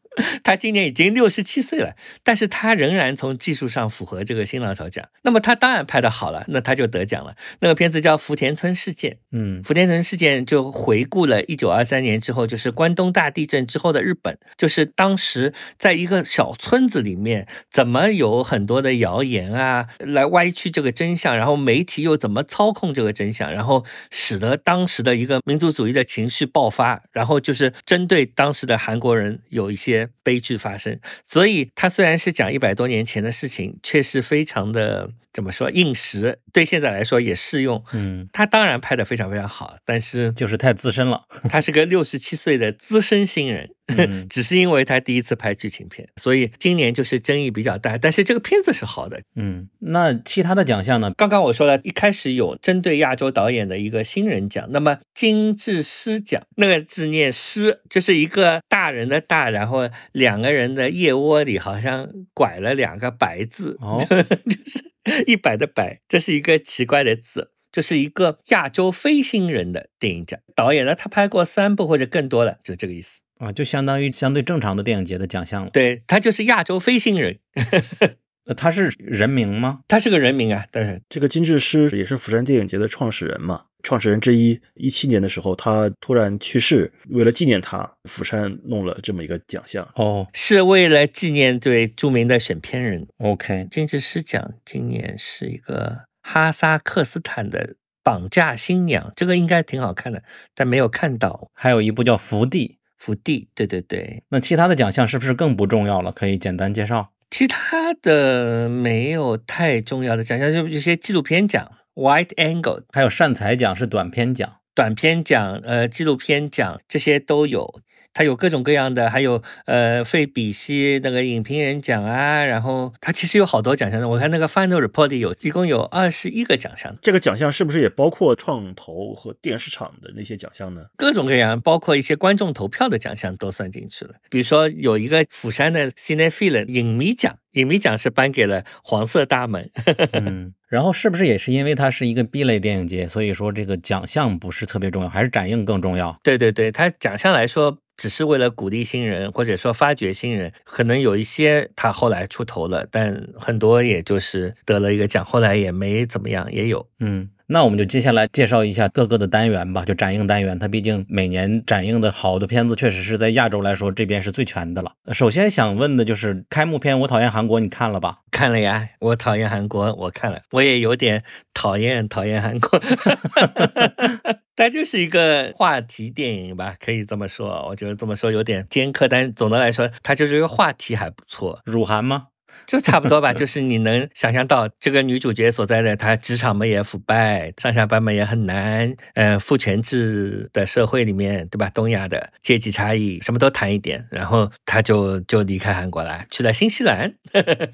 他今年已经六十七岁了，但是他仍然从技术上符合这个新浪潮奖。那么他当然拍的好了，那他就得奖了。那个片子叫《福田村事件》，嗯，福田村事件就回顾了一九二三年之后，就是关东大地震之后的日本，就是当时在一个小村子里面，怎么有很多的谣言啊，来歪曲这个真相，然后媒体又怎么操控这个真相。响，然后使得当时的一个民族主义的情绪爆发，然后就是针对当时的韩国人有一些悲剧发生。所以他虽然是讲一百多年前的事情，却是非常的怎么说应时，对现在来说也适用。嗯，他当然拍的非常非常好，但是就是太资深了。他是个六十七岁的资深新人。嗯 只是因为他第一次拍剧情片，所以今年就是争议比较大。但是这个片子是好的。嗯，那其他的奖项呢？刚刚我说了一开始有针对亚洲导演的一个新人奖，那么金智诗奖那个字念诗，就是一个大人的大，然后两个人的腋窝里好像拐了两个白字，哦，就是一百的百，这是一个奇怪的字。这是一个亚洲非新人的电影奖，导演呢他拍过三部或者更多了，就这个意思。啊，就相当于相对正常的电影节的奖项了。对他就是亚洲飞行人，呃他是人名吗？他是个人名啊，但是这个金智师也是釜山电影节的创始人嘛，创始人之一。一七年的时候，他突然去世，为了纪念他，釜山弄了这么一个奖项。哦是为了纪念对著名的选片人，OK，金智师奖，今年是一个哈萨克斯坦的绑架新娘，这个应该挺好看的，但没有看到还有一部叫《福地》。福地，对对对，那其他的奖项是不是更不重要了？可以简单介绍。其他的没有太重要的奖项，就有些纪录片奖，Wide Angle 还有善财奖是短片奖。短片奖、呃纪录片奖这些都有，它有各种各样的，还有呃费比西那个影评人奖啊，然后它其实有好多奖项的。我看那个 Final Report 里有一共有二十一个奖项，这个奖项是不是也包括创投和电视厂的那些奖项呢？各种各样，包括一些观众投票的奖项都算进去了。比如说有一个釜山的 Cinephile 影迷奖，影迷奖是颁给了黄色大门。嗯，然后是不是也是因为它是一个 B 类电影节，所以说这个奖项不是特别重要，还是展映更重要？对对对，它奖项来说，只是为了鼓励新人，或者说发掘新人。可能有一些他后来出头了，但很多也就是得了一个奖，后来也没怎么样，也有。嗯，那我们就接下来介绍一下各个的单元吧，就展映单元。它毕竟每年展映的好的片子，确实是在亚洲来说这边是最全的了。首先想问的就是开幕片《我讨厌韩国》，你看了吧？看了呀，我讨厌韩国，我看了，我也有点讨厌讨厌韩国。它就是一个话题电影吧，可以这么说。我觉得这么说有点尖刻，但总的来说，它就是一个话题还不错。辱韩吗？就差不多吧，就是你能想象到这个女主角所在的，她职场嘛也腐败，上下班嘛也很难，呃，父权制的社会里面，对吧？东亚的阶级差异，什么都谈一点，然后她就就离开韩国来，去了新西兰。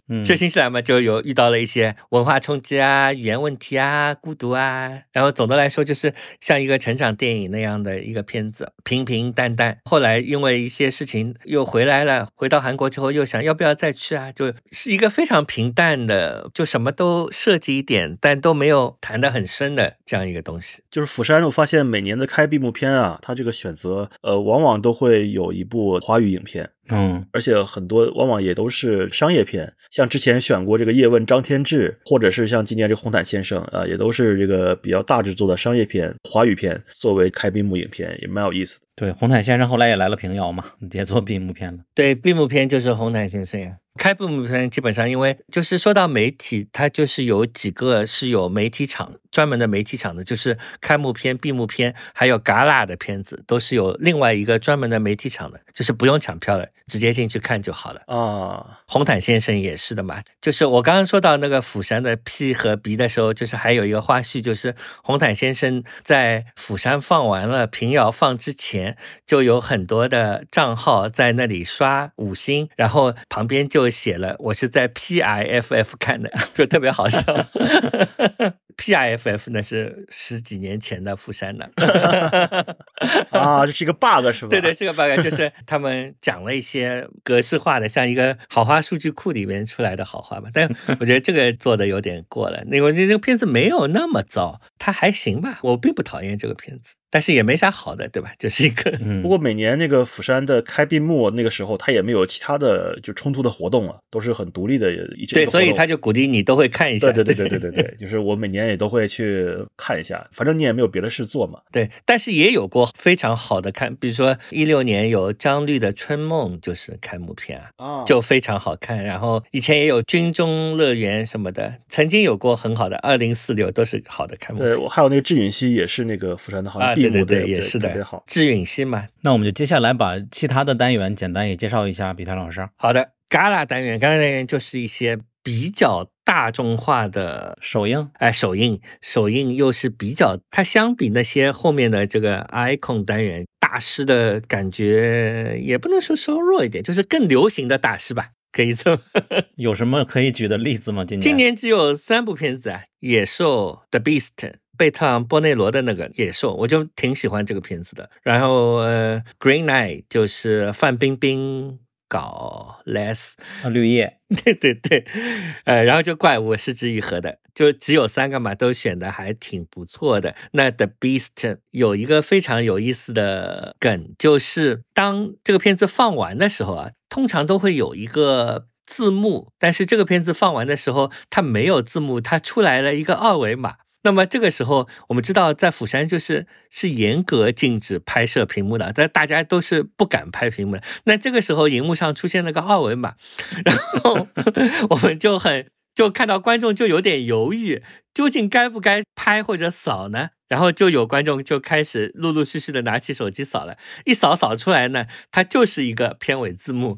嗯去新西兰嘛，就有遇到了一些文化冲击啊、语言问题啊、孤独啊，然后总的来说就是像一个成长电影那样的一个片子，平平淡淡。后来因为一些事情又回来了，回到韩国之后又想要不要再去啊，就是一个非常平淡的，就什么都涉及一点，但都没有谈得很深的这样一个东西。就是釜山，我发现每年的开闭幕片啊，它这个选择，呃，往往都会有一部华语影片，嗯而且很多往往也都是商业片，像之前选过这个叶问张天志，或者是像今年这个红毯先生啊、也都是这个比较大制作的商业片、华语片作为开闭幕影片，也蛮有意思的。对，红毯先生后来也来了平遥嘛，也做闭幕片了。对，闭幕片就是红毯先生呀。开闭幕片基本上，因为就是说到媒体，它就是有几个是有媒体场专门的媒体场的，就是开幕片、闭幕片，还有旮旯的片子，都是有另外一个专门的媒体场的，就是不用抢票的，直接进去看就好了。哦，红毯先生也是的嘛，就是我刚刚说到那个釜山的 P 和 B 的时候，就是还有一个花絮，就是红毯先生在釜山放完了，平遥放之前，就有很多的账号在那里刷五星，然后旁边就写了我是在 PIFF 看的，就特别好笑。PIFF 那是十几年前的釜山的。啊，这是一个 bug 是吧？对对，是个 bug 就是他们讲了一些格式化的，像一个好花数据库里面出来的好花吧。但我觉得这个做的有点过了，那我觉得这个片子没有那么糟，它还行吧。我并不讨厌这个片子。但是也没啥好的，对吧？就是一个嗯不过每年那个釜山的开闭幕那个时候，他也没有其他的就冲突的活动啊，都是很独立的一对，所以他就就鼓励你都会看一下。对对 对对对对对，就是我每年也都会去看一下，反正你也没有别的事做嘛。对，但是也有过非常好的看，比如说一六年有张律的《春梦》，就是开幕片啊。啊就非常好看，然后以前也有军中乐园什么的，曾经有过很好的二零四六，都是好的开幕对，我还有那个智允熙也是那个釜山的，好像啊，闭幕对对对也是的，特别好。智允熙嘛。那我们就接下来把其他的单元简单也介绍一下，比泰老师。好的，Gala 单元，Gala 单元就是一些比较大众化的。首映哎，首映，首映又是比较，它相比那些后面的这个 icon 单元，大师的感觉也不能说稍弱一点，就是更流行的大师吧，可以这么。有什么可以举的例子吗？今年今年只有三部片子啊，《野兽》The Beast。贝特朗波内罗的那个野兽，我就挺喜欢这个片子的。然后呃，《Green Knight》就是范冰冰搞 Les，啊绿叶 对对对，呃，然后就怪物是之一合的，就只有三个嘛，都选的还挺不错的。那 The Beast 有一个非常有意思的梗，就是当这个片子放完的时候啊，通常都会有一个字幕，但是这个片子放完的时候，它没有字幕，它出来了一个二维码。那么这个时候，我们知道在釜山就是是严格禁止拍摄屏幕的，但大家都是不敢拍屏幕的。那这个时候，荧幕上出现了个二维码，然后 我们就很就看到观众就有点犹豫，究竟该不该拍或者扫呢？然后就有观众就开始陆陆续续的拿起手机扫了，一扫扫出来呢，它就是一个片尾字幕，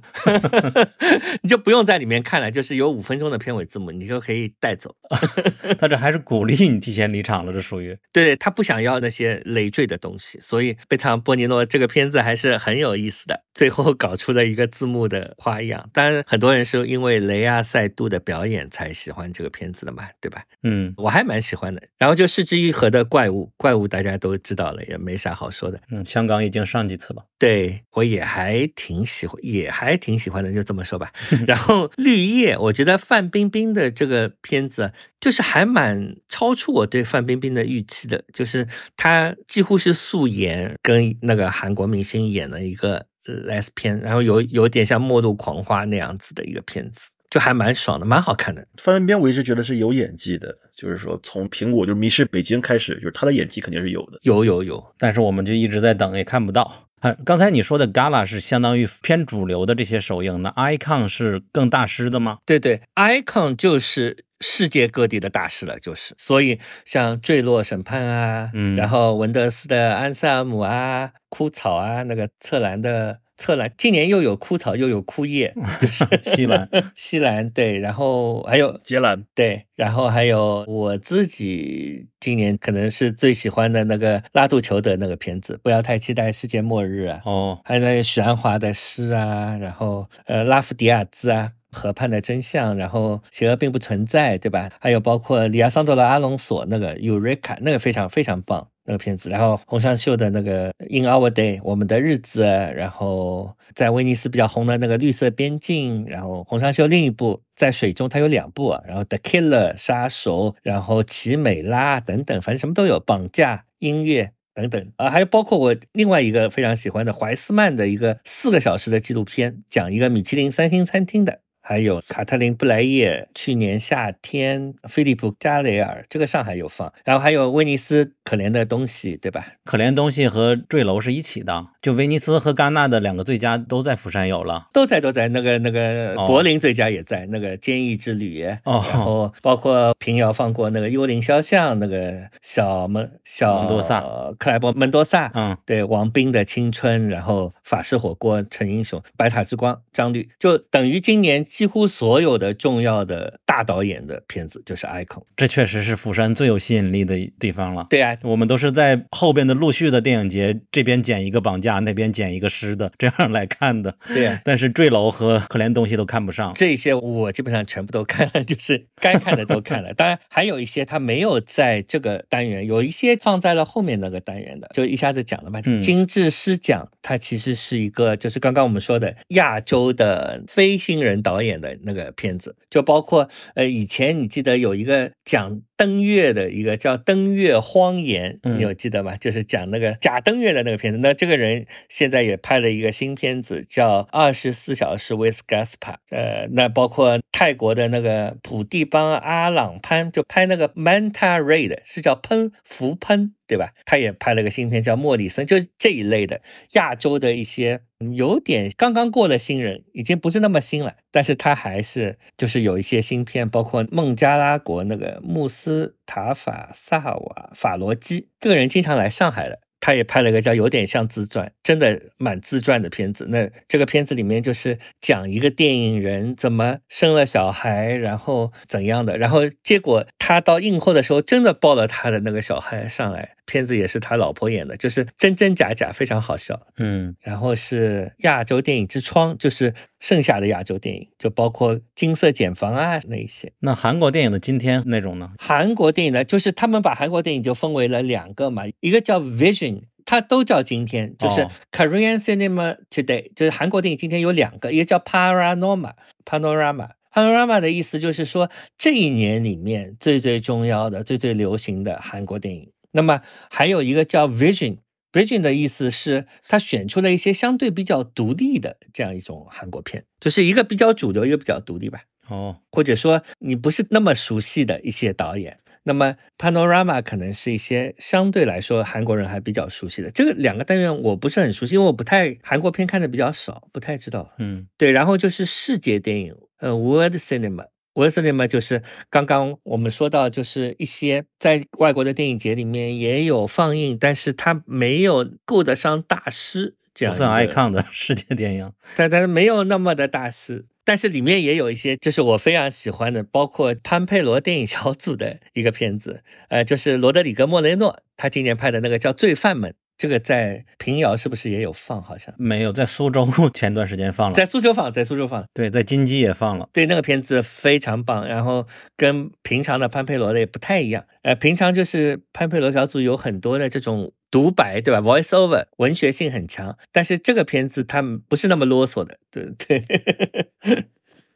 你就不用在里面看了，就是有五分钟的片尾字幕，你就可以带走。他这还是鼓励你提前离场了，这属于对他不想要那些累赘的东西，所以贝塔波尼诺这个片子还是很有意思的，最后搞出了一个字幕的花样。当然，很多人是因为雷亚塞杜的表演才喜欢这个片子的嘛，对吧？嗯我还蛮喜欢的。然后就四之愈合的怪物，怪物大家都知道了，也没啥好说的。嗯，香港已经上几次了。对我也还挺喜欢，也还挺喜欢的，就这么说吧。然后绿叶，我觉得范冰冰的这个片子就是还蛮超出我对范冰冰的预期的，就是她几乎是素颜跟那个韩国明星演了一个 les 片，然后有有点像《末路狂花》那样子的一个片子。就还蛮爽的，蛮好看的。范冰冰我一直觉得是有演技的，就是说从苹果就迷失北京开始，就是她的演技肯定是有的。有有有，但是我们就一直在等，也看不到。啊，刚才你说的 Gala 是相当于偏主流的这些首映，那 Icon 是更大师的吗？对对，Icon 就是世界各地的大师了，就是。所以像《坠落审判》啊，嗯然后文德斯的《安塞尔姆》啊，枯草啊，那个侧兰的。侧兰今年又有枯草又有枯叶，就是 西兰，西兰对，然后还有杰兰对，然后还有我自己今年可能是最喜欢的那个拉杜裘德那个片子，不要太期待世界末日啊，哦，还有那个许鞍华的诗啊，然后呃拉夫迪亚兹啊。河畔的真相，然后邪恶并不存在，对吧？还有包括里亚桑多罗阿隆索那个 Eureka，那个非常非常棒那个片子。然后洪尚秀的那个 In Our Day 我们的日子，然后在威尼斯比较红的那个绿色边境，然后洪尚秀另一部在水中，它有两部啊，然后 The Killer 杀手，然后奇美拉等等，反正什么都有，绑架音乐。等等啊，还有包括我另外一个非常喜欢的怀斯曼的一个四个小时的纪录片，讲一个米其林三星餐厅的。还有卡特琳布莱叶，去年夏天，菲利普加雷尔，这个上海有放，然后还有威尼斯可怜的东西，对吧？可怜东西和坠楼是一起的，就威尼斯和戛纳的两个最佳都在釜山有了。都在都在，那个那个哦柏林最佳也在，那个坚毅之旅，哦然后包括平遥放过那个幽灵肖像，那个小门小门多萨克莱伯门多萨，嗯，对，王斌的青春，然后法式火锅陈英雄，白塔之光张律，就等于今年几乎所有的重要的大导演的片子就是 icon。这确实是釜山最有吸引力的地方了。对啊，我们都是在后边的陆续的电影节，这边捡一个绑架，那边捡一个湿的，这样来看的。对啊。但是坠楼和可怜东西都看不上。这些我基本上全部都看了，就是该看的都看了。当然还有一些他没有在这个单元，有一些放在了后面那个单元的，就一下子讲了嘛。嗯精致师奖它其实是一个，就是刚刚我们说的亚洲的非新人导演的那个片子，就包括呃以前你记得有一个讲登月的一个叫《登月荒野》，嗯你有记得吗？就是讲那个假登月的那个片子。那这个人现在也拍了一个新片子，叫《二十四小时 with Gaspar》。呃，那包括泰国的那个普地邦阿朗潘，就拍那个 Manta Ray 的，是叫喷浮喷。对吧？他也拍了个新片叫《莫里森》，就这一类的亚洲的一些有点刚刚过的新人，已经不是那么新了，但是他还是就是有一些新片，包括孟加拉国那个穆斯塔法萨瓦法罗基，这个人经常来上海的。他也拍了个叫有点像自传，真的蛮自传的片子。那这个片子里面就是讲一个电影人怎么生了小孩，然后怎样的，然后结果他到映后的时候真的抱了他的那个小孩上来。片子也是他老婆演的，就是真真假假，非常好笑。嗯，然后是亚洲电影之窗，就是剩下的亚洲电影，就包括金色茧房啊那一些。那韩国电影的今天那种呢？韩国电影呢，就是他们把韩国电影就分为了两个嘛，一个叫 Vision。它都叫今天，就是哦 Korean Cinema Today，、就是韩国电影今天有两个，一个叫 Panorama，Panorama。Panorama 的意思就是说，这一年里面最最重要的、最最流行的韩国电影。那么还有一个叫 Vision，Vision 的意思是他选出了一些相对比较独立的这样一种韩国片，就是一个比较主流，一个比较独立吧。哦，或者说你不是那么熟悉的一些导演。那么 Panorama 可能是一些相对来说韩国人还比较熟悉的。这个两个单元我不是很熟悉，因为我不太韩国片看的比较少，不太知道。嗯，对，然后就是世界电影，呃，World Cinema。World Cinema 就是刚刚我们说到，就是一些在外国的电影节里面也有放映，但是它没有够得上大师这样不算一个 icon 的 世界电影。但但是没有那么的大师，但是里面也有一些就是我非常喜欢的，包括潘佩罗电影小组的一个片子，呃，就是罗德里格·莫雷诺他今年拍的那个叫《罪犯们》，这个在平遥是不是也有放？好像没有，在苏州 前段时间放了，在苏州放，在苏州放。对，在金鸡也放了。对，那个片子非常棒，然后跟平常的潘佩罗的也不太一样。呃，平常就是潘佩罗小组有很多的这种独白，对吧？voice over，文学性很强。但是这个片子他们不是那么啰嗦的，对 对。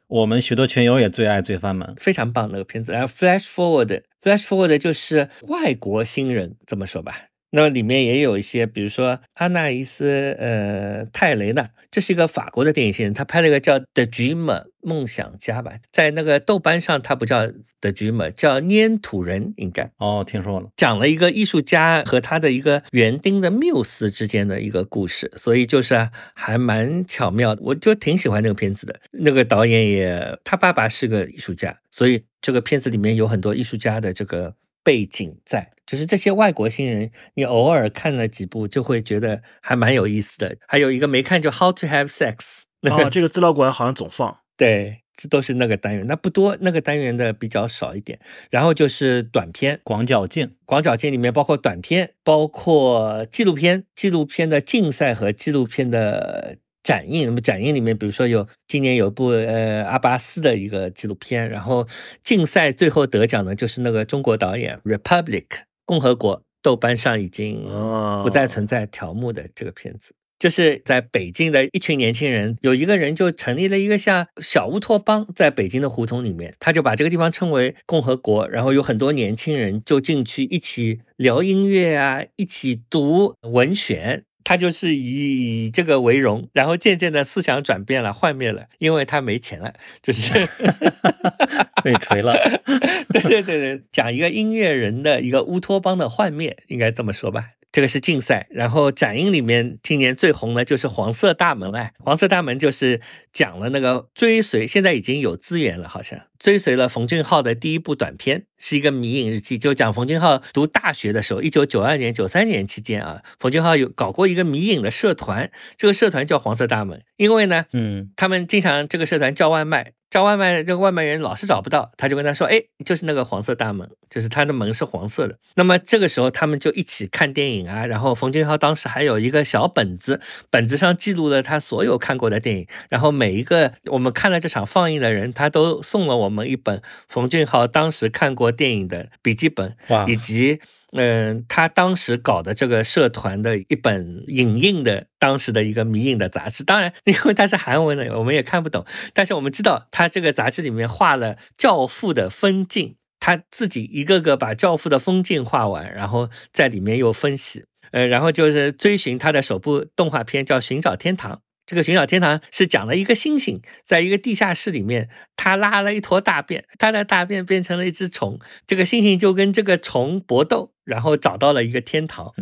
我们许多群友也最爱《罪犯们》，非常棒那个片子。然后 Flash Forward，Flash Forward 就是外国新人这么说吧。那么里面也有一些，比如说阿纳伊斯呃泰雷纳，这是一个法国的电影新人，他拍了一个叫《The Dreamer》梦想家吧，在那个豆瓣上他不叫 The Dreamer，叫粘土人应该。哦，听说了。讲了一个艺术家和他的一个园丁的缪斯之间的一个故事，所以就是还蛮巧妙的，我就挺喜欢那个片子的。那个导演也，他爸爸是个艺术家，所以这个片子里面有很多艺术家的这个背景在。就是这些外国新人，你偶尔看了几部，就会觉得还蛮有意思的。还有一个没看就《How to Have Sex》，哦，这个资料馆好像总放。对，这都是那个单元，那不多，那个单元的比较少一点。然后就是短片，广角镜，广角镜里面包括短片，包括纪录片，纪录片的竞赛和纪录片的展映。那么展映里面，比如说有今年有部呃阿巴斯的一个纪录片，然后竞赛最后得奖的就是那个中国导演 Republic 共和国，豆瓣上已经哦不再存在条目的这个片子。就是在北京的一群年轻人，有一个人就成立了一个像小乌托邦，在北京的胡同里面，他就把这个地方称为共和国，然后有很多年轻人就进去一起聊音乐啊，一起读文选。他就是以以这个为荣，然后渐渐的思想转变了，幻灭了，因为他没钱了，就是 被锤了。对对对对，讲一个音乐人的一个乌托邦的幻灭，应该这么说吧。这个是竞赛，然后展映里面今年最红的就是《黄色大门》哎，《黄色大门》就是讲了那个追随，现在已经有资源了，好像追随了冯俊浩的第一部短片，是一个迷影日记，就讲冯俊浩读大学的时候，一九九二年、九三年期间啊，冯俊浩有搞过一个迷影的社团，这个社团叫黄色大门，因为呢，嗯，他们经常这个社团叫外卖，叫外卖，这个外卖员老是找不到，他就跟他说：“哎，就是那个黄色大门，就是他的门是黄色的。”那么这个时候他们就一起看电影啊，然后冯俊浩当时还有一个小本子，本子上记录了他所有看过的电影，然后每一个我们看了这场放映的人，他都送了我们一本冯俊浩当时看过电影的笔记本，以及。嗯，他当时搞的这个社团的一本影印的当时的一个迷影的杂志，当然 因为它是韩文的，我们也看不懂。但是我们知道，他这个杂志里面画了《教父》的分镜，他自己一个个把《教父》的风景画完，然后在里面又分析，呃，然后就是追寻他的首部动画片叫《寻找天堂》。这个寻找天堂是讲了一个猩猩在一个地下室里面，他拉了一坨大便，他的大便变成了一只虫，这个猩猩就跟这个虫搏斗，然后找到了一个天堂，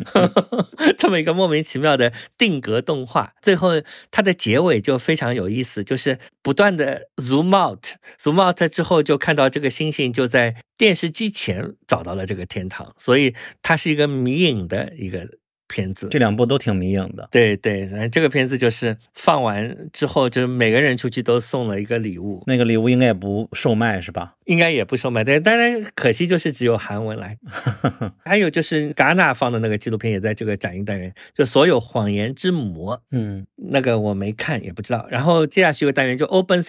这么一个莫名其妙的定格动画。最后它的结尾就非常有意思，就是不断的 zoom out，zoom out 之后就看到这个猩猩就在电视机前找到了这个天堂，所以它是一个迷影的一个。片子这两部都挺迷影的，对对，这个片子就是放完之后，就每个人出去都送了一个礼物，那个礼物应该也不售卖是吧？应该也不售卖，但当然可惜就是只有韩文来。还有就是戛纳放的那个纪录片也在这个展映单元，就所有谎言之母，嗯，那个我没看也不知道。然后接下去一个单元就 Open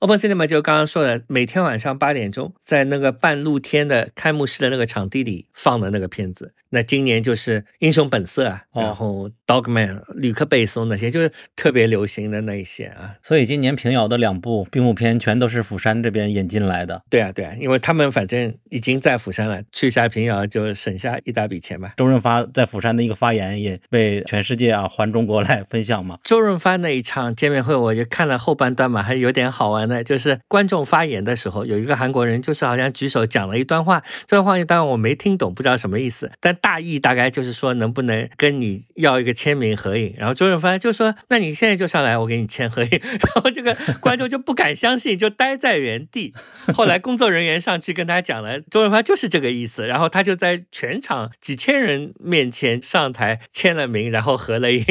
Cinema，Open Cinema 就刚刚说的，每天晚上八点钟在那个半露天的开幕式的那个场地里放的那个片子。那今年就是《英雄本色》啊，然后《Dogman》、吕克贝松那些，就是特别流行的那一些啊。所以今年平遥的两部闭幕片全都是釜山这边引进来的。对啊，对啊，因为他们反正已经在釜山了，去一下平遥就省下一大笔钱吧。周润发在釜山的一个发言也被全世界啊还中国来分享嘛。周润发那一场见面会，我就看了后半段嘛，还有点好玩的，就是观众发言的时候，有一个韩国人就是好像举手讲了一段话，这段话当然我没听懂，不知道什么意思，但大意大概就是说能不能跟你要一个签名合影，然后周润发就说，那你现在就上来，我给你签合影，然后这个观众就不敢相信，就呆在原地。后来。工作人员上去跟他讲了，周润发就是这个意思，然后他就在全场几千人面前上台签了名，然后合了影，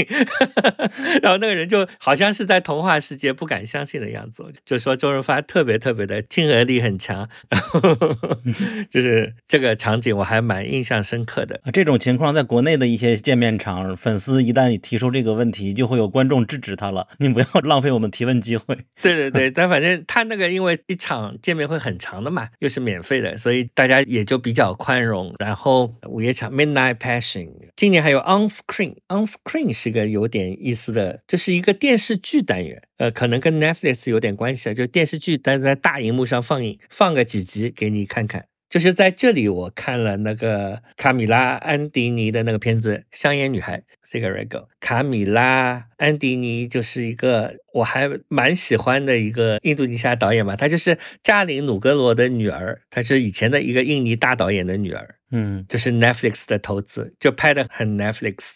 然后那个人就好像是在童话世界不敢相信的样子，就说周润发特别特别的亲和力很强，然后就是这个场景我还蛮印象深刻的。这种情况在国内的一些见面场，粉丝一旦你提出这个问题，就会有观众制止他了，你不要 浪费我们提问机会。对对对，但反正他那个因为一场见面会很。长的嘛，又是免费的，所以大家也就比较宽容。然后午夜场 Midnight Passion，今年还有 On Screen，On Screen 是个有点意思的，就是一个电视剧单元，呃，可能跟 Netflix 有点关系啊，就电视剧但在大荧幕上放映，放个几集给你看看。就是在这里，我看了那个卡米拉·安迪尼的那个片子《香烟女孩》（Cigarette Girl）。卡米拉·安迪尼就是一个我还蛮喜欢的一个印度尼西亚导演吧，她就是扎林·努格罗的女儿，她是以前的一个印尼大导演的女儿。嗯，就是 Netflix 的投资，就拍的很 Netflix，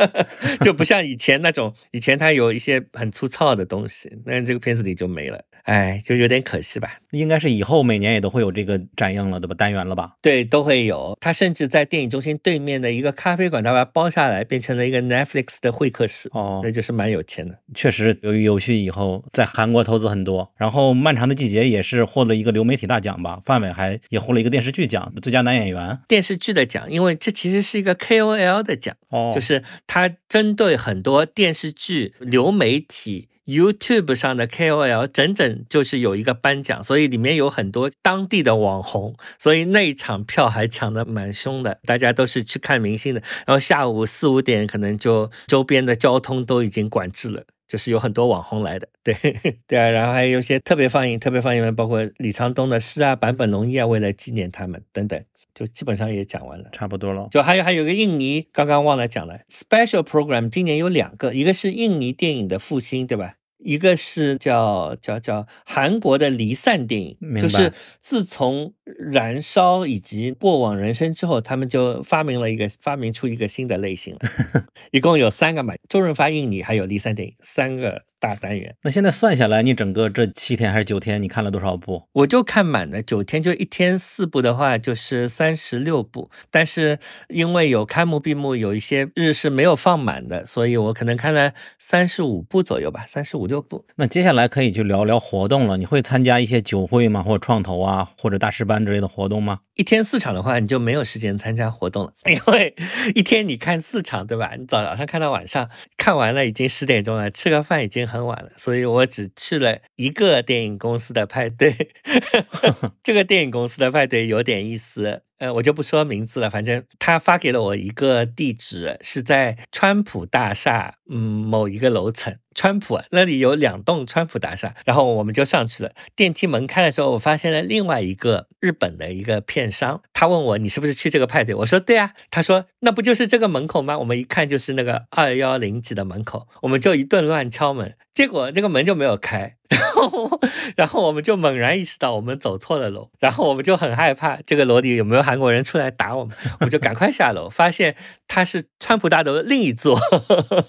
就不像以前那种，以前它有一些很粗糙的东西，那这个片子里就没了，哎，就有点可惜吧。应该是以后每年也都会有这个展映了，对吧？单元了吧？对，都会有。他甚至在电影中心对面的一个咖啡馆，他把它包下来，变成了一个 Netflix 的会客室。哦，那就是蛮有钱的。确实，由于游戏以后在韩国投资很多，然后《漫长的季节》也是获了一个流媒体大奖吧？范伟还也获了一个电视剧奖，最佳男演员。电视剧的奖，因为这其实是一个 KOL 的奖，哦，就是它针对很多电视剧流媒体 YouTube 上的 KOL，整整就是有一个颁奖，所以里面有很多当地的网红，所以那一场票还抢的蛮凶的，大家都是去看明星的，然后下午四五点可能就周边的交通都已经管制了。就是有很多网红来的，对 对啊，然后还有一些特别放映，特别放映包括李沧东的诗啊、坂本龙一啊，为了纪念他们等等，就基本上也讲完了，差不多了。就还有还有个印尼，刚刚忘了讲了，Special Program 今年有两个，一个是印尼电影的复兴，对吧？一个是叫叫叫韩国的离散电影，就是自从燃烧以及过往人生之后，他们就发明了一个发明出一个新的类型了，一共有三个嘛，周润发印尼还有离散电影三个。大单元，那现在算下来，你整个这七天还是九天，你看了多少部？我就看满了，九天就一天四部的话，就是三十六部。但是因为有开幕闭幕，有一些日是没有放满的，所以我可能看了三十五部左右吧，三十五六部。那接下来可以去聊聊活动了。你会参加一些酒会吗？或者创投啊，或者大师班之类的活动吗？一天四场的话，你就没有时间参加活动了，因为一天你看四场，对吧？你早上看到晚上，看完了已经十点钟了，吃个饭已经很晚了，所以我只去了一个电影公司的派对。这个电影公司的派对有点意思，呃，我就不说名字了，反正他发给了我一个地址，是在川普大厦，嗯，某一个楼层。川普那里有两栋川普大厦，然后我们就上去了。电梯门开的时候，我发现了另外一个日本的一个片商，他问我你是不是去这个派对？我说对啊。他说那不就是这个门口吗？我们一看就是那个二幺零几的门口，我们就一顿乱敲门，结果这个门就没有开，然后然后我们就猛然意识到我们走错了楼，然后我们就很害怕这个楼里有没有韩国人出来打我们，我们就赶快下楼，发现他是川普大楼的另一座，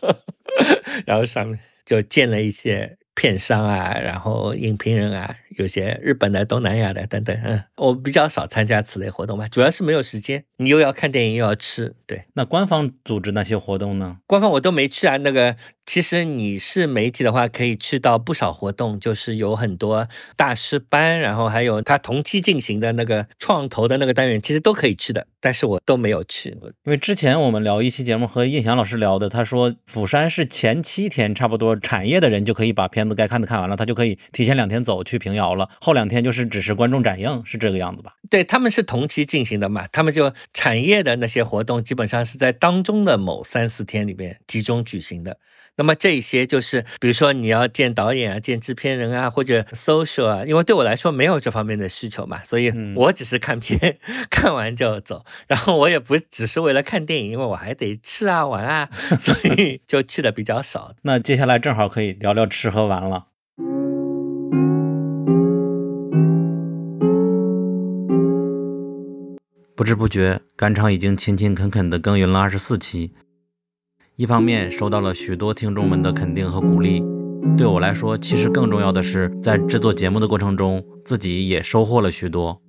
然后上面。就见了一些片商啊，然后影评人啊，有些日本的、东南亚的等等。嗯，我比较少参加此类活动吧，主要是没有时间。你又要看电影，又要吃。对，那官方组织那些活动呢？官方我都没去啊。那个。其实你是媒体的话，可以去到不少活动，就是有很多大师班，然后还有他同期进行的那个创投的那个单元，其实都可以去的。但是我都没有去，因为之前我们聊一期节目和印翔老师聊的，他说釜山是前七天差不多产业的人就可以把片子该看的看完了，他就可以提前两天走去平遥了，后两天就是只是观众展映，是这个样子吧？对他们是同期进行的嘛，他们就产业的那些活动基本上是在当中的某三四天里面集中举行的。那么这些就是，比如说你要见导演啊，见制片人啊，或者 social 啊，因为对我来说没有这方面的需求嘛，所以我只是看片，看完就走。然后我也不只是为了看电影，因为我还得吃啊玩啊，所以就去的比较少。那接下来正好可以聊聊吃喝玩了。不知不觉，赶场已经勤勤恳恳地耕耘了二十四期。一方面收到了许多听众们的肯定和鼓励，对我来说，其实更重要的是在制作节目的过程中，自己也收获了许多。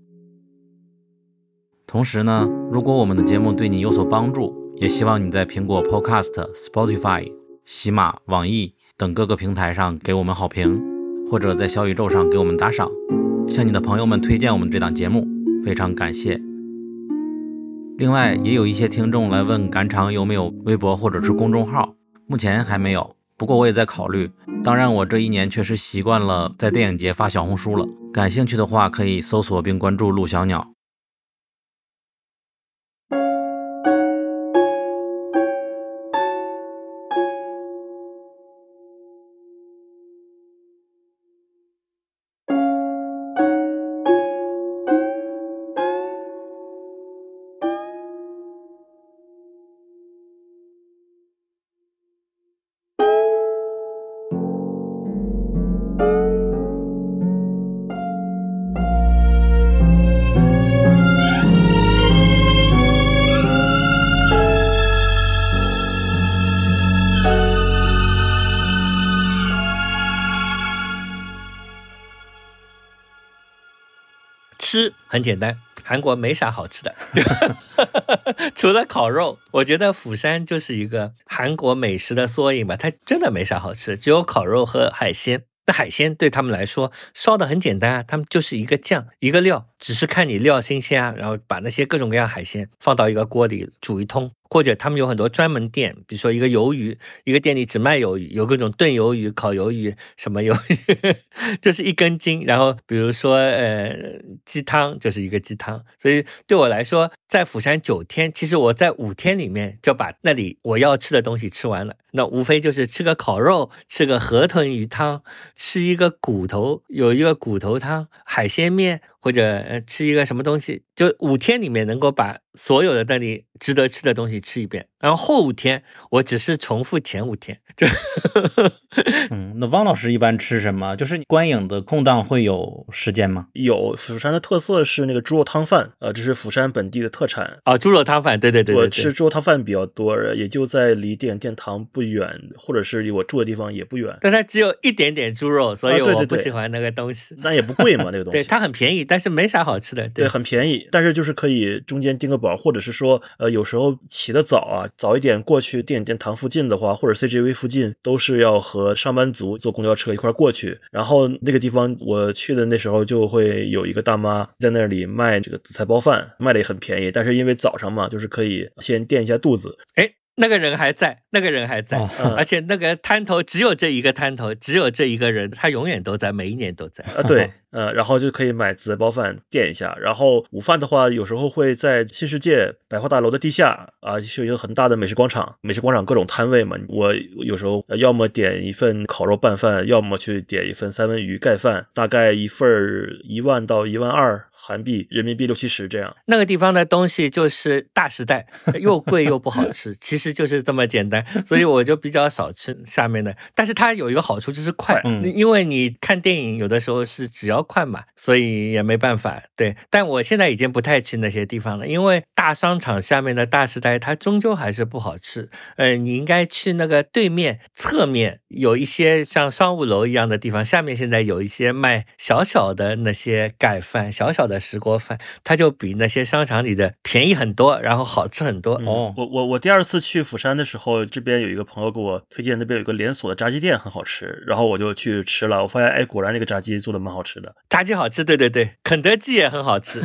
同时呢，如果我们的节目对你有所帮助，也希望你在苹果 Podcast、Spotify、喜马、网易等各个平台上给我们好评，或者在小宇宙上给我们打赏，向你的朋友们推荐我们这档节目，非常感谢。另外，也有一些听众来问赶场有没有微博或者是公众号，目前还没有，不过我也在考虑。当然，我这一年确实习惯了在电影节发小红书了，感兴趣的话可以搜索并关注陆小鸟。很简单，韩国没啥好吃的，除了烤肉。我觉得釜山就是一个韩国美食的缩影吧，它真的没啥好吃，只有烤肉和海鲜。那海鲜对他们来说烧的很简单啊，他们就是一个酱一个料，只是看你料新鲜啊，然后把那些各种各样海鲜放到一个锅里煮一通。或者他们有很多专门店，比如说一个鱿鱼，一个店里只卖鱿鱼，有各种炖鱿鱼、烤鱿鱼，什么鱿鱼，就是一根筋。然后比如说呃鸡汤，就是一个鸡汤。所以对我来说，在釜山九天，其实我在五天里面就把那里我要吃的东西吃完了。那无非就是吃个烤肉，吃个河豚鱼汤，吃一个骨头，有一个骨头汤，海鲜面。或者吃一个什么东西，就五天里面能够把所有的那里值得吃的东西吃一遍，然后后五天我只是重复前五天。就，嗯，那汪老师一般吃什么？就是观影的空档会有时间吗？有，釜山的特色是那个猪肉汤饭，呃，这是釜山本地的特产啊。猪肉汤饭，对对对，我吃猪肉汤饭比较多，也就在离电影殿堂不远，或者是离我住的地方也不远。但它只有一点点猪肉，所以我不喜欢那个东西。那也不贵嘛，那个东西。对，它很便宜。但是没啥好吃的，对，很便宜，但是就是可以中间订个饱，或者是说，呃，有时候起得早啊，早一点过去电影殿堂附近的话，或者 CGV 附近，都是要和上班族坐公交车一块过去。然后那个地方我去的那时候，就会有一个大妈在那里卖这个紫菜包饭，卖的也很便宜，但是因为早上嘛，就是可以先垫一下肚子。哎。那个人还在，那个人还在，而且那个摊头只有这一个摊头，只有这一个人，他永远都在，每一年都在。啊，对，呃，然后就可以买紫菜包饭垫一下。然后午饭的话，有时候会在新世界百货大楼的地下啊，就有一个很大的美食广场，美食广场各种摊位嘛。我有时候呃要么点一份烤肉拌饭，要么去点一份三文鱼盖饭，大概一份儿一万到一万二韩币，人民币六七十这样。那个地方的东西就是大时代，又贵又不好 吃，其实就是这么简单，所以我就比较少吃下面的。但是它有一个好处就是快，嗯因为你看电影有的时候是只要快嘛，所以也没办法。对，但我现在已经不太去那些地方了，因为大商场下面的大时代它终究还是不好吃。呃，你应该去那个对面侧面有一些像商务楼一样的地方，下面现在有一些卖小小的那些盖饭，小小的石锅饭，它就比那些商场里的便宜很多，然后好吃很多。哦我我我第二次去釜山的时候，这边有一个朋友给我推荐，那边有一个连锁的炸鸡店很好吃，然后我就去吃了，我发现哎，果然那个炸鸡做的蛮好吃的。炸鸡好吃，对对对，肯德基也很好吃。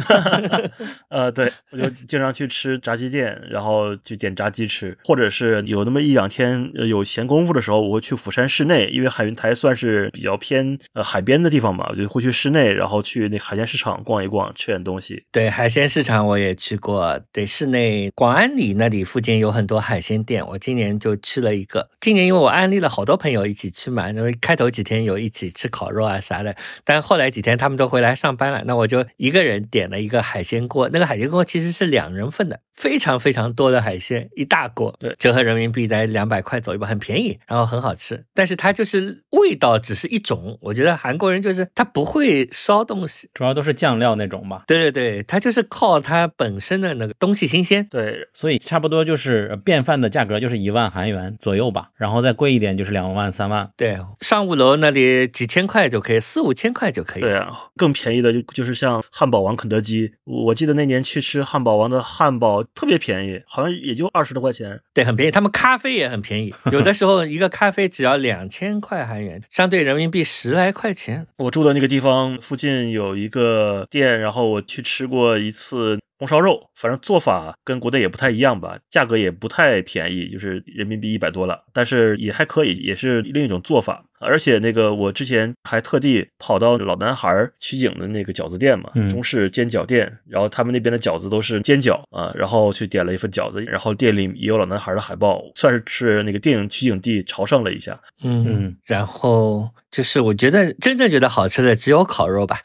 呃，对，我就经常去吃炸鸡店，然后去点炸鸡吃，或者是有那么一两天呃有闲工夫的时候，我会去釜山市内，因为海云台算是比较偏呃海边的地方嘛，我就会去市内，然后去那海鲜市场逛一吃点东西。对，海鲜市场我也去过。对，市内广安里那里附近有很多海鲜店，我今年就去了一个。今年因为我安利了好多朋友一起去嘛，因为开头几天有一起吃烤肉啊啥的，但后来几天他们都回来上班了，那我就一个人点了一个海鲜锅。那个海鲜锅其实是两人份的，非常非常多的海鲜，一大锅，对折合人民币在两百块左右吧，很便宜，然后很好吃。但是它就是味道只是一种，我觉得韩国人就是他不会烧东西。主要都是酱料那种吧，对对对，它就是靠它本身的那个东西新鲜。对，所以差不多就是呃便饭的价格就是一万韩元左右吧，然后再贵一点就是两万三万。对，商务楼那里几千块就可以，四五千块就可以。对啊，更便宜的就就是像汉堡王、肯德基，我记得那年去吃汉堡王的汉堡特别便宜，好像也就二十多块钱。对，很便宜。他们咖啡也很便宜，有的时候一个咖啡只要两千块韩元，相对人民币十来块钱。我住的那个地方附近有一个店，然后我去吃过一次红烧肉，反正做法跟国内也不太一样吧，价格也不太便宜，就是人民币一百多了，但是也还可以，也是另一种做法。而且那个我之前还特地跑到老男孩儿取景的那个饺子店嘛，嗯中式煎饺店，然后他们那边的饺子都是煎饺啊，然后去点了一份饺子，然后店里也有老男孩儿的海报，算是是那个电影取景地朝圣了一下。嗯嗯，然后就是我觉得真正觉得好吃的只有烤肉吧，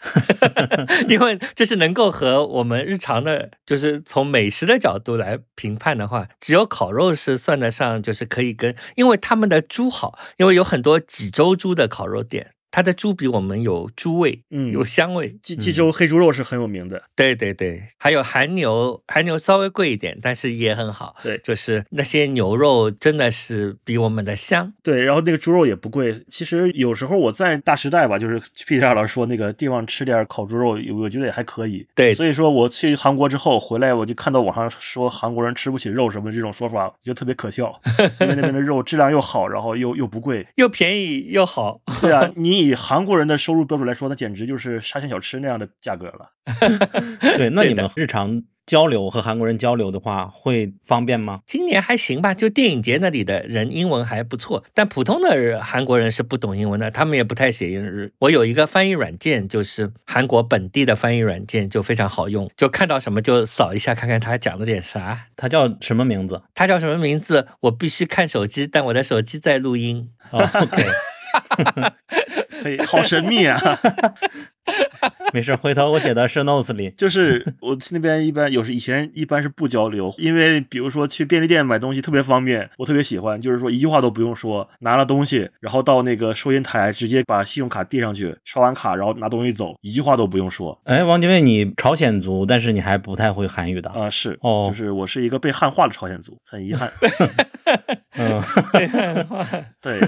因为就是能够和我们日常的，就是从美食的角度来评判的话，只有烤肉是算得上，就是可以跟，因为他们的猪好，因为有很多济州猪的烤肉店。它的猪比我们有猪味，嗯有香味，济济州黑猪肉是很有名的，对对对，还有韩牛，韩牛稍微贵一点，但是也很好。对就是那些牛肉真的是比我们的香。对，然后那个猪肉也不贵。其实有时候我在大时代吧，就是 Peter 老师说那个地方吃点烤猪肉，我觉得也还可以。对所以说我去韩国之后回来，我就看到网上说韩国人吃不起肉什么这种说法，我觉得特别可笑，因为那边的肉质量又好，然后又又不贵。又便宜又好，对啊，你以韩国人的收入标准来说，那简直就是沙县小吃那样的价格了。对，那你们日常交流和韩国人交流的话，会方便吗？今年还行吧，就电影节那里的人英文还不错，但普通的韩国人是不懂英文的，他们也不太写英日。我有一个翻译软件，就是韩国本地的翻译软件，就非常好用，就看到什么就扫一下，看看他讲了点啥。它叫什么名字？他叫什么名字？我必须看手机，但我的手机在录音。哦，OK，嘿，好神秘啊！没事，回头我写到 show notes 里。就是 我去那边一般有时以前一般是不交流，因为比如说去便利店买东西特别方便，我特别喜欢，就是说一句话都不用说，拿了东西，然后到那个收银台直接把信用卡递上去，刷完卡然后拿东西走，一句话都不用说。哎，王金卫，你朝鲜族，但是你还不太会韩语的。啊、是，哦就是我是一个被汉化的朝鲜族，很遗憾。嗯，被汉化对，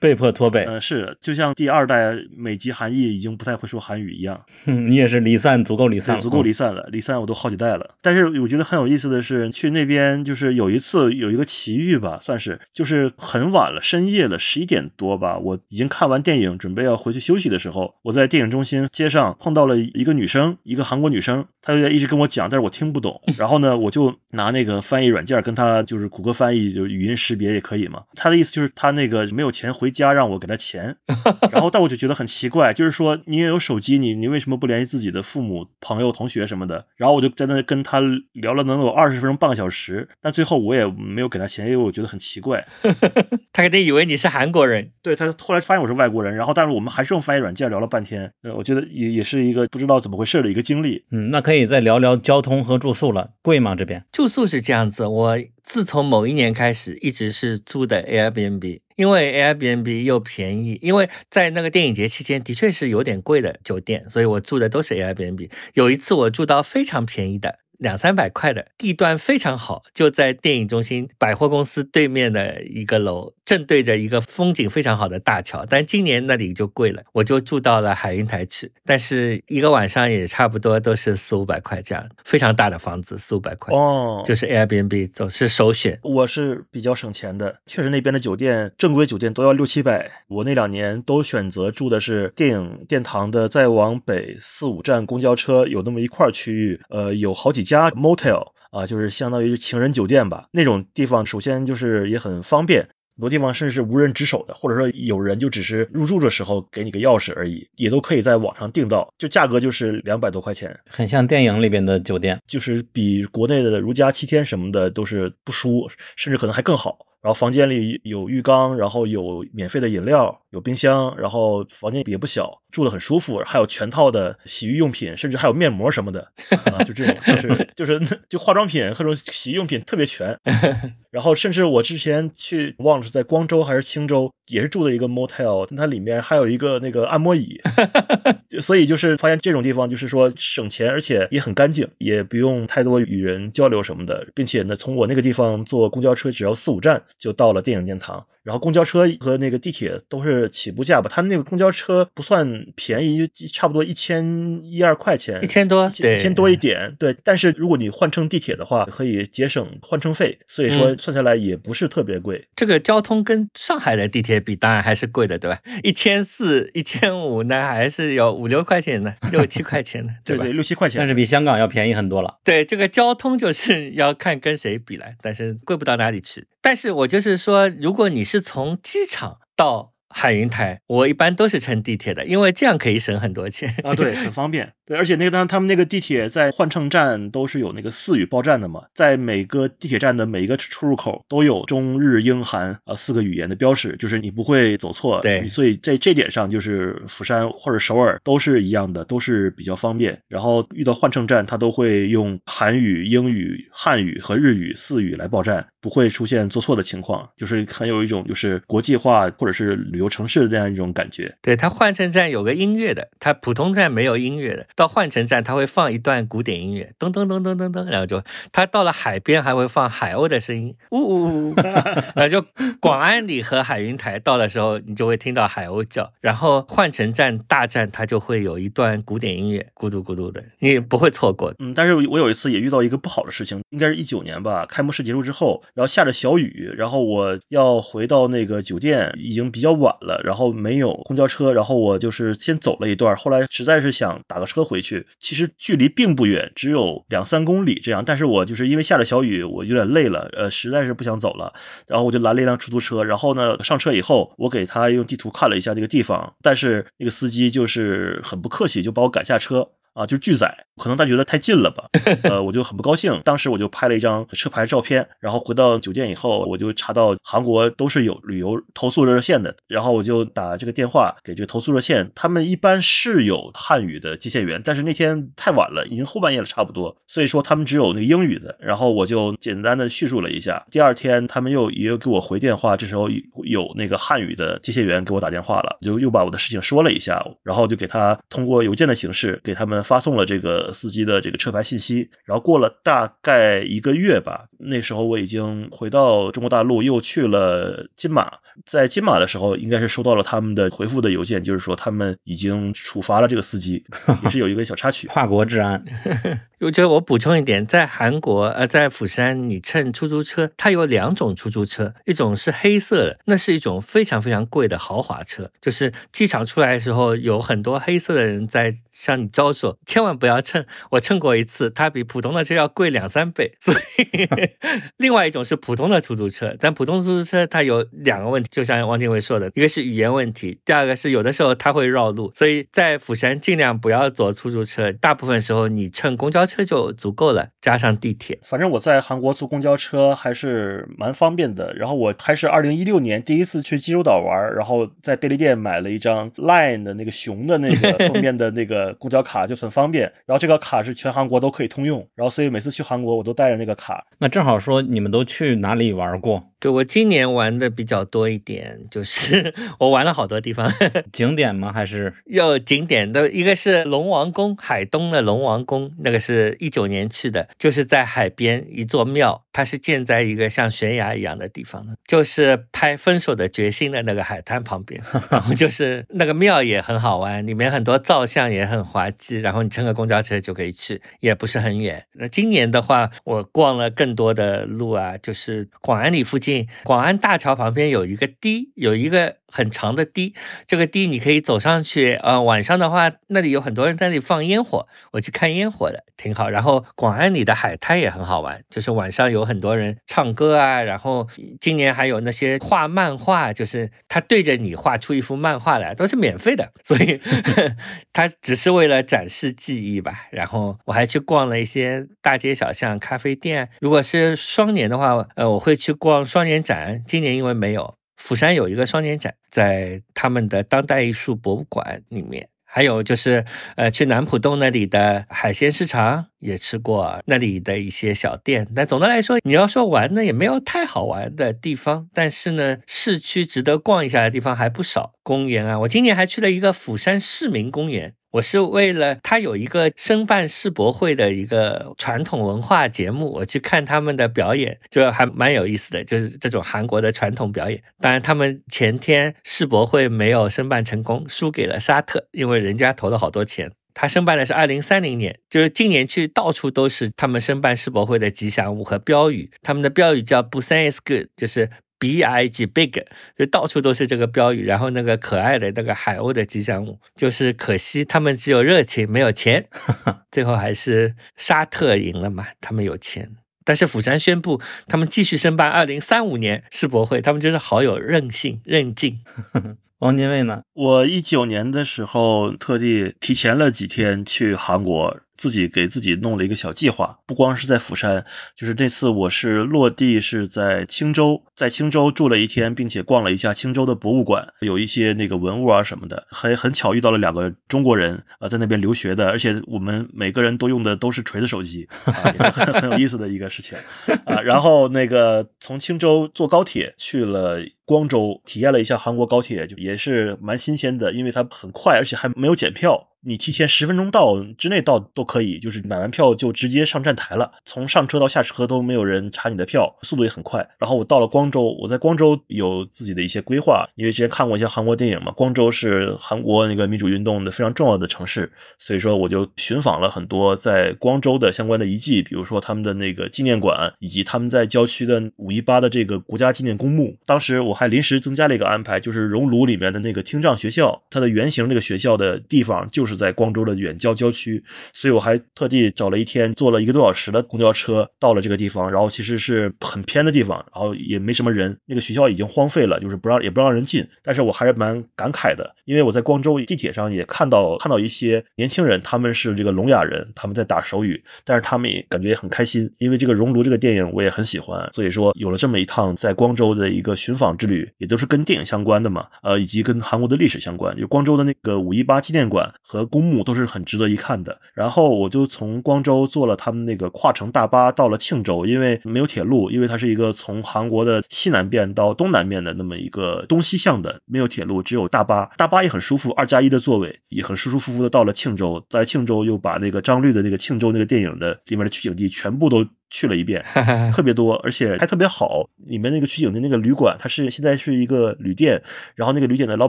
被迫脱北。嗯，是，就像第二代美籍韩裔已经不太会说韩语一样，你也是离散，足够离散，足够离散了。离散我都好几代了。但是我觉得很有意思的是，去那边就是有一次有一个奇遇吧，算是就是很晚了，深夜了，十一点多吧，我已经看完电影，准备要回去休息的时候，我在电影中心街上碰到了一个女生，一个韩国女生，她就在一直跟我讲，但是我听不懂。然后呢，我就拿那个翻译软件跟她就是谷歌翻译，就语音识别也可以嘛。她的意思就是她那个没有钱回家，让我给他钱。然后但我就觉得很奇怪，就是说你也有手机，你你为什么不联系自己的父母、朋友、同学什么的？然后我就在那跟他聊了能有二十分钟、半个小时，但最后我也没有给他钱，因为我觉得很奇怪。他肯定以为你是韩国人，对他后来发现我是外国人，然后但是我们还是用翻译软件聊了半天。呃，我觉得也也是一个不知道怎么回事的一个经历。嗯，那可以再聊聊交通和住宿了，贵吗？这边住宿是这样子，我自从某一年开始一直是住的 Airbnb，因为 Airbnb 又便宜，因为在那个电影节期间的确是有点贵的酒店，所以我住的都是 Airbnb。有一次我住到非常便宜的。两三百块的地段非常好，就在电影中心百货公司对面的一个楼，正对着一个风景非常好的大桥。但今年那里就贵了，我就住到了海云台去，但是一个晚上也差不多都是四五百块这样，非常大的房子四五百块哦，就是 Airbnb 总是首选。我是比较省钱的，确实那边的酒店正规酒店都要六七百，我那两年都选择住的是电影殿堂的再往北四五站公交车有那么一块区域，呃，有好几。家 motel 啊，就是相当于情人酒店吧，那种地方首先就是也很方便，很多地方甚至是无人值守的，或者说有人就只是入住的时候给你个钥匙而已，也都可以在网上订到，就价格就是两百多块钱，很像电影里边的酒店，就是比国内的如家七天什么的都是不输，甚至可能还更好。然后房间里有浴缸，然后有免费的饮料，有冰箱，然后房间也不小，住的很舒服，还有全套的洗浴用品，甚至还有面膜什么的啊，就这种，就是 就是就化妆品各种洗浴用品特别全。然后甚至我之前去忘了是在光州还是青州，也是住的一个 motel，它里面还有一个那个按摩椅，所以就是发现这种地方就是说省钱，而且也很干净，也不用太多与人交流什么的，并且呢，从我那个地方坐公交车只要四五站。就到了电影殿堂。然后公交车和那个地铁都是起步价吧，他们那个公交车不算便宜，差不多一千一二块钱，一千多，对，一千多一点，对。但是如果你换乘地铁的话，可以节省换乘费，所以说算下来也不是特别贵。这个交通跟上海的地铁比，当然还是贵的，对吧？一千四、一千五，那还是有五六块钱的，六七块钱的，对对，六七块钱，但是比香港要便宜很多了。对，这个交通就是要看跟谁比来，但是贵不到哪里去。但是我就是说，如果你是从机场到海云台，我一般都是乘地铁的，因为这样可以省很多钱啊，对，很方便。对，而且那个当他们那个地铁在换乘站都是有那个四语报站的嘛，在每个地铁站的每一个出入口都有中日英韩啊四个语言的标识，就是你不会走错。对，所以在这点上，就是釜山或者首尔都是一样的，都是比较方便。然后遇到换乘站，它都会用韩语、英语、汉语和日语四语来报站，不会出现做错的情况，就是很有一种就是国际化或者是旅游城市的这样一种感觉。对它换乘站有个音乐的，它普通站没有音乐的。到换乘站，它会放一段古典音乐，噔噔噔噔噔噔，然后就它到了海边还会放海鸥的声音，呜呜呜，然后就广安里和海云台到的时候，你就会听到海鸥叫。然后换乘站大站，它就会有一段古典音乐，咕嘟咕嘟的，你不会错过。嗯，但是我有一次也遇到一个不好的事情，应该是一九年吧，开幕式结束之后，然后下着小雨，然后我要回到那个酒店，已经比较晚晚了，然后没有公交车，然后我就是先走了一段，后来实在是想打个车。回去其实距离并不远，只有两三公里这样。但是我就是因为下了小雨，我有点累了，呃，实在是不想走了。然后我就拦了一辆出租车。然后呢，上车以后，我给他用地图看了一下这个地方，但是那个司机就是很不客气，就把我赶下车。啊，就拒载，可能他觉得太近了吧，呃，我就很不高兴。当时我就拍了一张车牌照片，然后回到酒店以后，我就查到韩国都是有旅游投诉热线的，然后我就打这个电话给这个投诉热线，他们一般是有汉语的接线员，但是那天太晚了，已经后半夜了差不多，所以说他们只有那个英语的。然后我就简单的叙述了一下，第二天他们又也给我回电话，这时候有那个汉语的接线员给我打电话了，就又把我的事情说了一下，然后就给他通过邮件的形式给他们。发送了这个个司机的这个车牌信息。然后过了大概一个月吧，那时候我已经回到中国大陆，又去了金马。在金马的时候，应该是收到了他们的回复的邮件，就是说他们已经处罚了这个司机，也是有一个小插曲。跨国治安。我觉得我补充一点，在韩国，呃，在釜山，你乘出租车，它有两种出租车，一种是黑色的，那是一种非常非常贵的豪华车，就是机场出来的时候，有很多黑色的人在向你招手，千万不要乘。我乘过一次，它比普通的车要贵两三倍。所以，另外一种是普通的出租车，但普通出租车它有两个问题，就像汪建伟说的，一个是语言问题，第二个是有的时候它会绕路，所以在釜山尽量不要坐出租车，大部分时候你乘公交。车就足够了，加上地铁。反正我在韩国坐公交车还是蛮方便的。然后我还是二零一六年第一次去济州岛玩，然后在便利店买了一张 LINE 的那个熊的那个 封面的那个公交卡，就很方便。然后这这个卡是全韩国都可以通用，然后所以每次去韩国我都带着那个卡。那正好说你们都去哪里玩过？对我今年玩的比较多一点，就是 我玩了好多地方，景点吗？还是有景点的？一个是龙王宫，海东的龙王宫，那个是一九年去的，就是在海边一座庙，它是建在一个像悬崖一样的地方的，就是拍《分手的决心》的那个海滩旁边，然后就是那个庙也很好玩，里面很多造像也很滑稽，然后你乘个公交车就可以去，也不是很远。那今年的话，我逛了更多的路啊，就是广安里附近。广安大桥旁边有一个堤，有一个很长的堤，这个堤你可以走上去。呃，晚上的话，那里有很多人在那里放烟火，我去看烟火的，挺好。然后广安里的海滩也很好玩，就是晚上有很多人唱歌啊。然后今年还有那些画漫画，就是他对着你画出一幅漫画来，都是免费的，所以 他只是为了展示技艺吧。然后我还去逛了一些大街小巷、咖啡店。如果是双年的话，呃，我会去逛双。双年展今年因为没有，釜山有一个双年展，在他们的当代艺术博物馆里面。还有就是，呃，去南浦洞那里的海鲜市场也吃过那里的一些小店。但总的来说，你要说玩呢，也没有太好玩的地方。但是呢，市区值得逛一下的地方还不少。公园啊，我今年还去了一个釜山市民公园。我是为了他有一个申办世博会的一个传统文化节目，我去看他们的表演，就还蛮有意思的，就是这种韩国的传统表演。当然，他们前天世博会没有申办成功，输给了沙特，因为人家投了好多钱。他申办的是二零三零年，就是今年去到处都是他们申办世博会的吉祥物和标语。他们的标语叫 “Busan is good”，就是。B I G big，就到处都是这个标语，然后那个可爱的那个海鸥的吉祥物，就是可惜他们只有热情没有钱，最后还是沙特赢了嘛，他们有钱，但是釜山宣布他们继续申办二零三五年世博会，他们就是好有韧性韧劲。王精卫呢？我一九年的时候特地提前了几天去韩国。自己给自己弄了一个小计划，不光是在釜山，就是这次我是落地是在青州，在青州住了一天，并且逛了一下青州的博物馆，有一些那个文物啊什么的，还很巧遇到了两个中国人啊，在那边留学的，而且我们每个人都用的都是锤子手机，啊很很有意思的一个事情啊。然后那个从青州坐高铁去了光州，体验了一下韩国高铁，就也是蛮新鲜的，因为它很快，而且还没有检票。你提前十分钟到之内到都可以，就是买完票就直接上站台了，从上车到下车都没有人查你的票，速度也很快。然后我到了光州，我在光州有自己的一些规划，因为之前看过一些韩国电影嘛，光州是韩国那个民主运动的非常重要的城市，所以说我就寻访了很多在光州的相关的遗迹，比如说他们的那个纪念馆，以及他们在郊区的五一八的这个国家纪念公墓。当时我还临时增加了一个安排，就是熔炉里面的那个听障学校，它的原型这个学校的地方就是。是在光州的远郊郊区，所以我还特地找了一天，坐了一个多小时的公交车到了这个地方。然后其实是很偏的地方，然后也没什么人。那个学校已经荒废了，就是不让也不让人进。但是我还是蛮感慨的，因为我在光州地铁上也看到看到一些年轻人，他们是这个聋哑人，他们在打手语，但是他们也感觉也很开心。因为这个熔炉这个电影我也很喜欢，所以说有了这么一趟在光州的一个寻访之旅，也都是跟电影相关的嘛，呃，以及跟韩国的历史相关。就光州的那个五一八纪念馆和公墓都是很值得一看的。然后我就从光州坐了他们那个跨城大巴到了庆州，因为没有铁路，因为它是一个从韩国的西南边到东南面的那么一个东西向的，没有铁路，只有大巴。大巴也很舒服，二加一的座位，也很舒舒服服的到了庆州。在庆州又把那个张律的那个庆州那个电影的里面的取景地全部都。去了一遍，特别多，而且还特别好。里面那个取景的那个旅馆，它是现在是一个旅店，然后那个旅店的老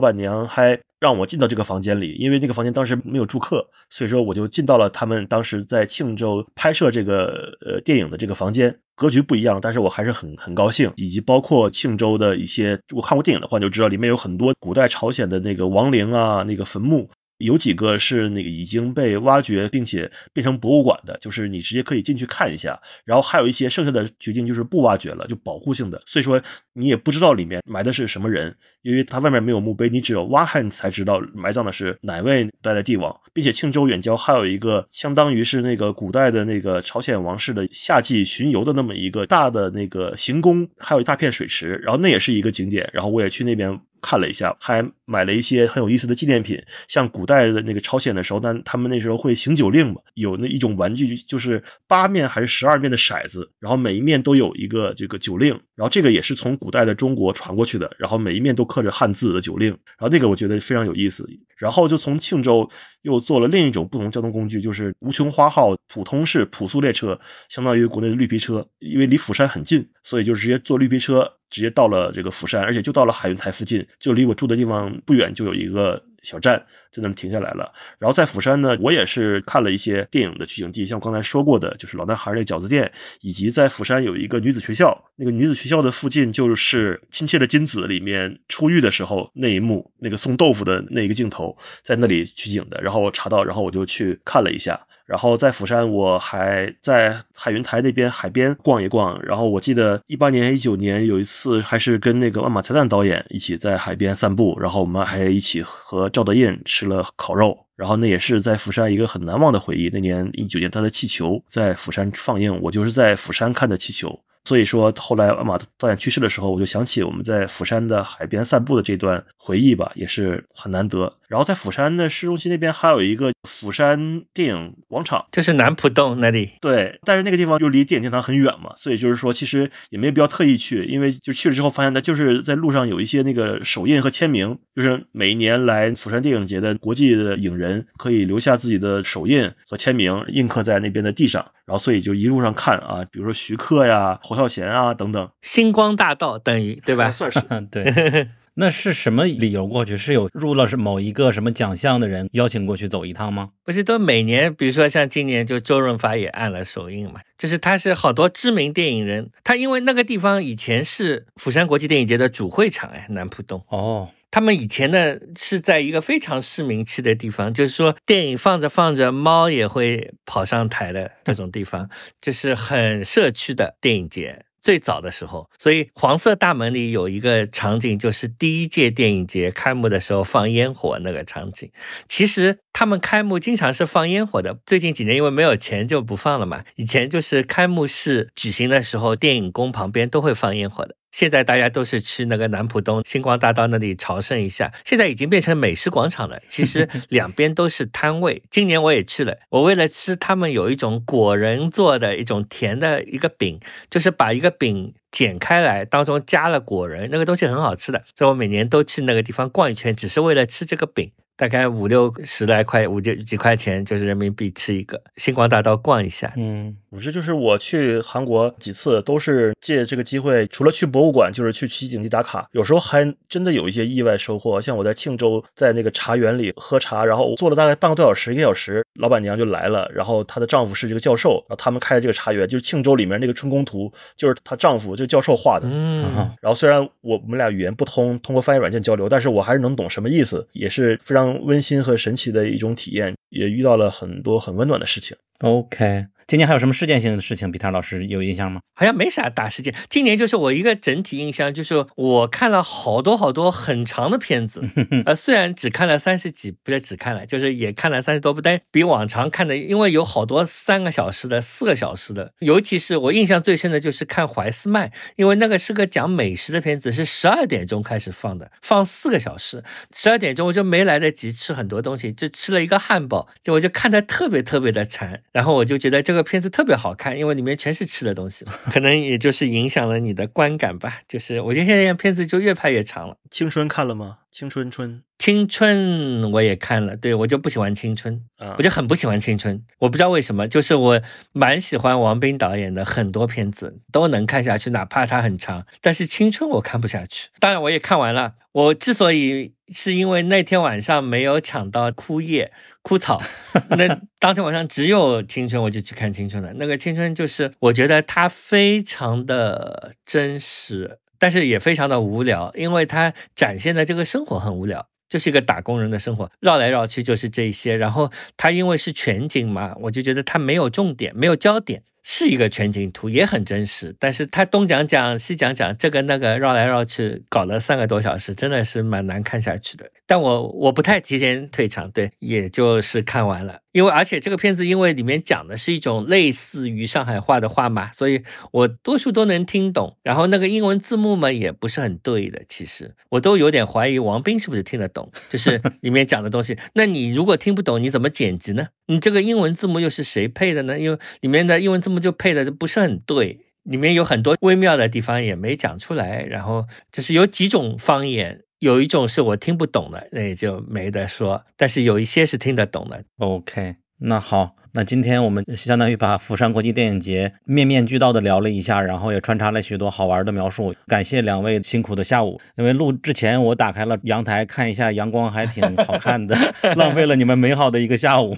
板娘还让我进到这个房间里，因为那个房间当时没有住客，所以说我就进到了他们当时在庆州拍摄这个呃电影的这个房间。格局不一样，但是我还是很很高兴。以及包括庆州的一些，我看过电影的话就知道，里面有很多古代朝鲜的那个亡灵啊，那个坟墓。有几个是那个已经被挖掘并且变成博物馆的，就是你直接可以进去看一下。然后还有一些剩下的决定就是不挖掘了，就保护性的。所以说你也不知道里面埋的是什么人，因为它外面没有墓碑，你只有挖开才知道埋葬的是哪位代代帝王。并且庆州远郊还有一个相当于是那个古代的那个朝鲜王室的夏季巡游的那么一个大的那个行宫，还有一大片水池，然后那也是一个景点。然后我也去那边。看了一下，还买了一些很有意思的纪念品，像古代的那个朝鲜的时候，那他们那时候会行酒令嘛，有那一种玩具，就是八面还是十二面的骰子，然后每一面都有一个这个酒令，然后这个也是从古代的中国传过去的，然后每一面都刻着汉字的酒令，然后那个我觉得非常有意思。然后就从庆州又坐了另一种不同交通工具，就是无穷花号普通式普速列车，相当于国内的绿皮车，因为离釜山很近，所以就直接坐绿皮车直接到了这个釜山，而且就到了海云台附近，就离我住的地方不远，就有一个。小站在那停下来了，然后在釜山呢，我也是看了一些电影的取景地，像我刚才说过的，就是老男孩那饺子店，以及在釜山有一个女子学校，那个女子学校的附近就是《亲切的金子》里面出狱的时候那一幕，那个送豆腐的那一个镜头，在那里取景的，然后我查到，然后我就去看了一下。然后在釜山，我还在海云台那边海边逛一逛。然后我记得一八年、一九年有一次，还是跟那个万马才旦导演一起在海边散步。然后我们还一起和赵德胤吃了烤肉。然后那也是在釜山一个很难忘的回忆。那年一九年，他的《气球》在釜山放映，我就是在釜山看的《气球》。所以说，后来万马导演去世的时候，我就想起我们在釜山的海边散步的这段回忆吧，也是很难得。然后在釜山的市中心那边还有一个釜山电影广场，就是南浦洞那里。对，但是那个地方就离电影天堂很远嘛，所以就是说其实也没有必要特意去，因为就去了之后发现它就是在路上有一些那个手印和签名，就是每一年来釜山电影节的国际的影人可以留下自己的手印和签名，印刻在那边的地上，然后所以就一路上看啊，比如说徐克呀、侯孝贤啊等等，星光大道等于对吧？算是 对。那是什么理由过去？是有入了是某一个什么奖项的人邀请过去走一趟吗？不是，都每年，比如说像今年就周润发也按了首映嘛，就是他是好多知名电影人，他因为那个地方以前是釜山国际电影节的主会场哎，南浦东哦，他们以前呢是在一个非常市民气的地方，就是说电影放着放着猫也会跑上台的这种地方，就是很社区的电影节。最早的时候，所以黄色大门里有一个场景，就是第一届电影节开幕的时候放烟火那个场景。其实他们开幕经常是放烟火的，最近几年因为没有钱就不放了嘛。以前就是开幕式举行的时候，电影宫旁边都会放烟火的。现在大家都是去那个南浦东星光大道那里朝圣一下，现在已经变成美食广场了。其实 两边都是摊位。今年我也去了，我为了吃他们有一种果仁做的一种甜的一个饼，就是把一个饼剪开来，当中加了果仁，那个东西很好吃的。所以我每年都去那个地方逛一圈，只是为了吃这个饼。大概五六十来块，五几几块钱就是人民币吃一个。星光大道逛一下，嗯，我这就是我去韩国几次都是借这个机会，除了去博物馆，就是去取景地打卡。有时候还真的有一些意外收获，像我在庆州在那个茶园里喝茶，然后坐了大概半个多小时，一个小时，老板娘就来了，然后她的丈夫是这个教授，然后他们开的这个茶园就是庆州里面那个春宫图，就是她丈夫这个教授画的。嗯，然后虽然我我们俩语言不通，通过翻译软件交流，但是我还是能懂什么意思，也是非常。温馨和神奇的一种体验，也遇到了很多很温暖的事情。OK，今年还有什么事件性的事情？比特老师有印象吗？好像没啥大事件。今年就是我一个整体印象，就是我看了好多好多很长的片子，呃，虽然只看了三十几，不是只看了，就是也看了三十多部，但比往常看的，因为有好多三个小时的、四个小时的，尤其是我印象最深的就是看怀斯曼，因为那个是个讲美食的片子，是十二点钟开始放的，放四个小时，十二点钟我就没来得及吃很多东西，就吃了一个汉堡，就我就看得特别特别的馋，然后我就觉得这个片子特别好看，因为里面全是吃的东西，可能也就是影响了你的观感吧。就是我觉得现在片子就越拍越长了。青春看了吗？青春春青春我也看了，对我就不喜欢青春，啊我就很不喜欢青春，我不知道为什么，就是我蛮喜欢王斌导演的很多片子都能看下去，哪怕它很长，但是青春我看不下去。当然我也看完了，我之所以是因为那天晚上没有抢到枯叶枯草，那当天晚上只有青春，我就去看青春了。那个青春就是我觉得它非常的真实，但是也非常的无聊，因为它展现的这个生活很无聊。就是一个打工人的生活，绕来绕去就是这些。然后他因为是全景嘛，我就觉得他没有重点，没有焦点，是一个全景图，也很真实。但是他东讲讲西讲讲，这个那个绕来绕去，搞了三个多小时，真的是蛮难看下去的。但我我不太提前退场，对，也就是看完了。因为而且这个片子因为里面讲的是一种类似于上海话的话嘛，所以我多数都能听懂。然后那个英文字幕嘛也不是很对的，其实我都有点怀疑王斌是不是听得懂，就是里面讲的东西。那你如果听不懂，你怎么剪辑呢？你这个英文字幕又是谁配的呢？因为里面的英文字幕就配的不是很对。里面有很多微妙的地方也没讲出来，然后就是有几种方言，有一种是我听不懂的，那也就没得说。但是有一些是听得懂的。OK，那好，那今天我们相当于把釜山国际电影节面面俱到的聊了一下，然后也穿插了许多好玩的描述。感谢两位辛苦的下午，因为录之前我打开了阳台看一下，阳光还挺好看的，浪费了你们美好的一个下午。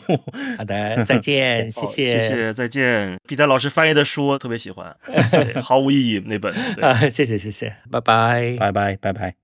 好的，再见，谢谢，谢谢，再见。彼得老师翻译的书特别喜欢，毫无意义那本。啊，谢谢谢谢，拜拜。拜拜拜拜。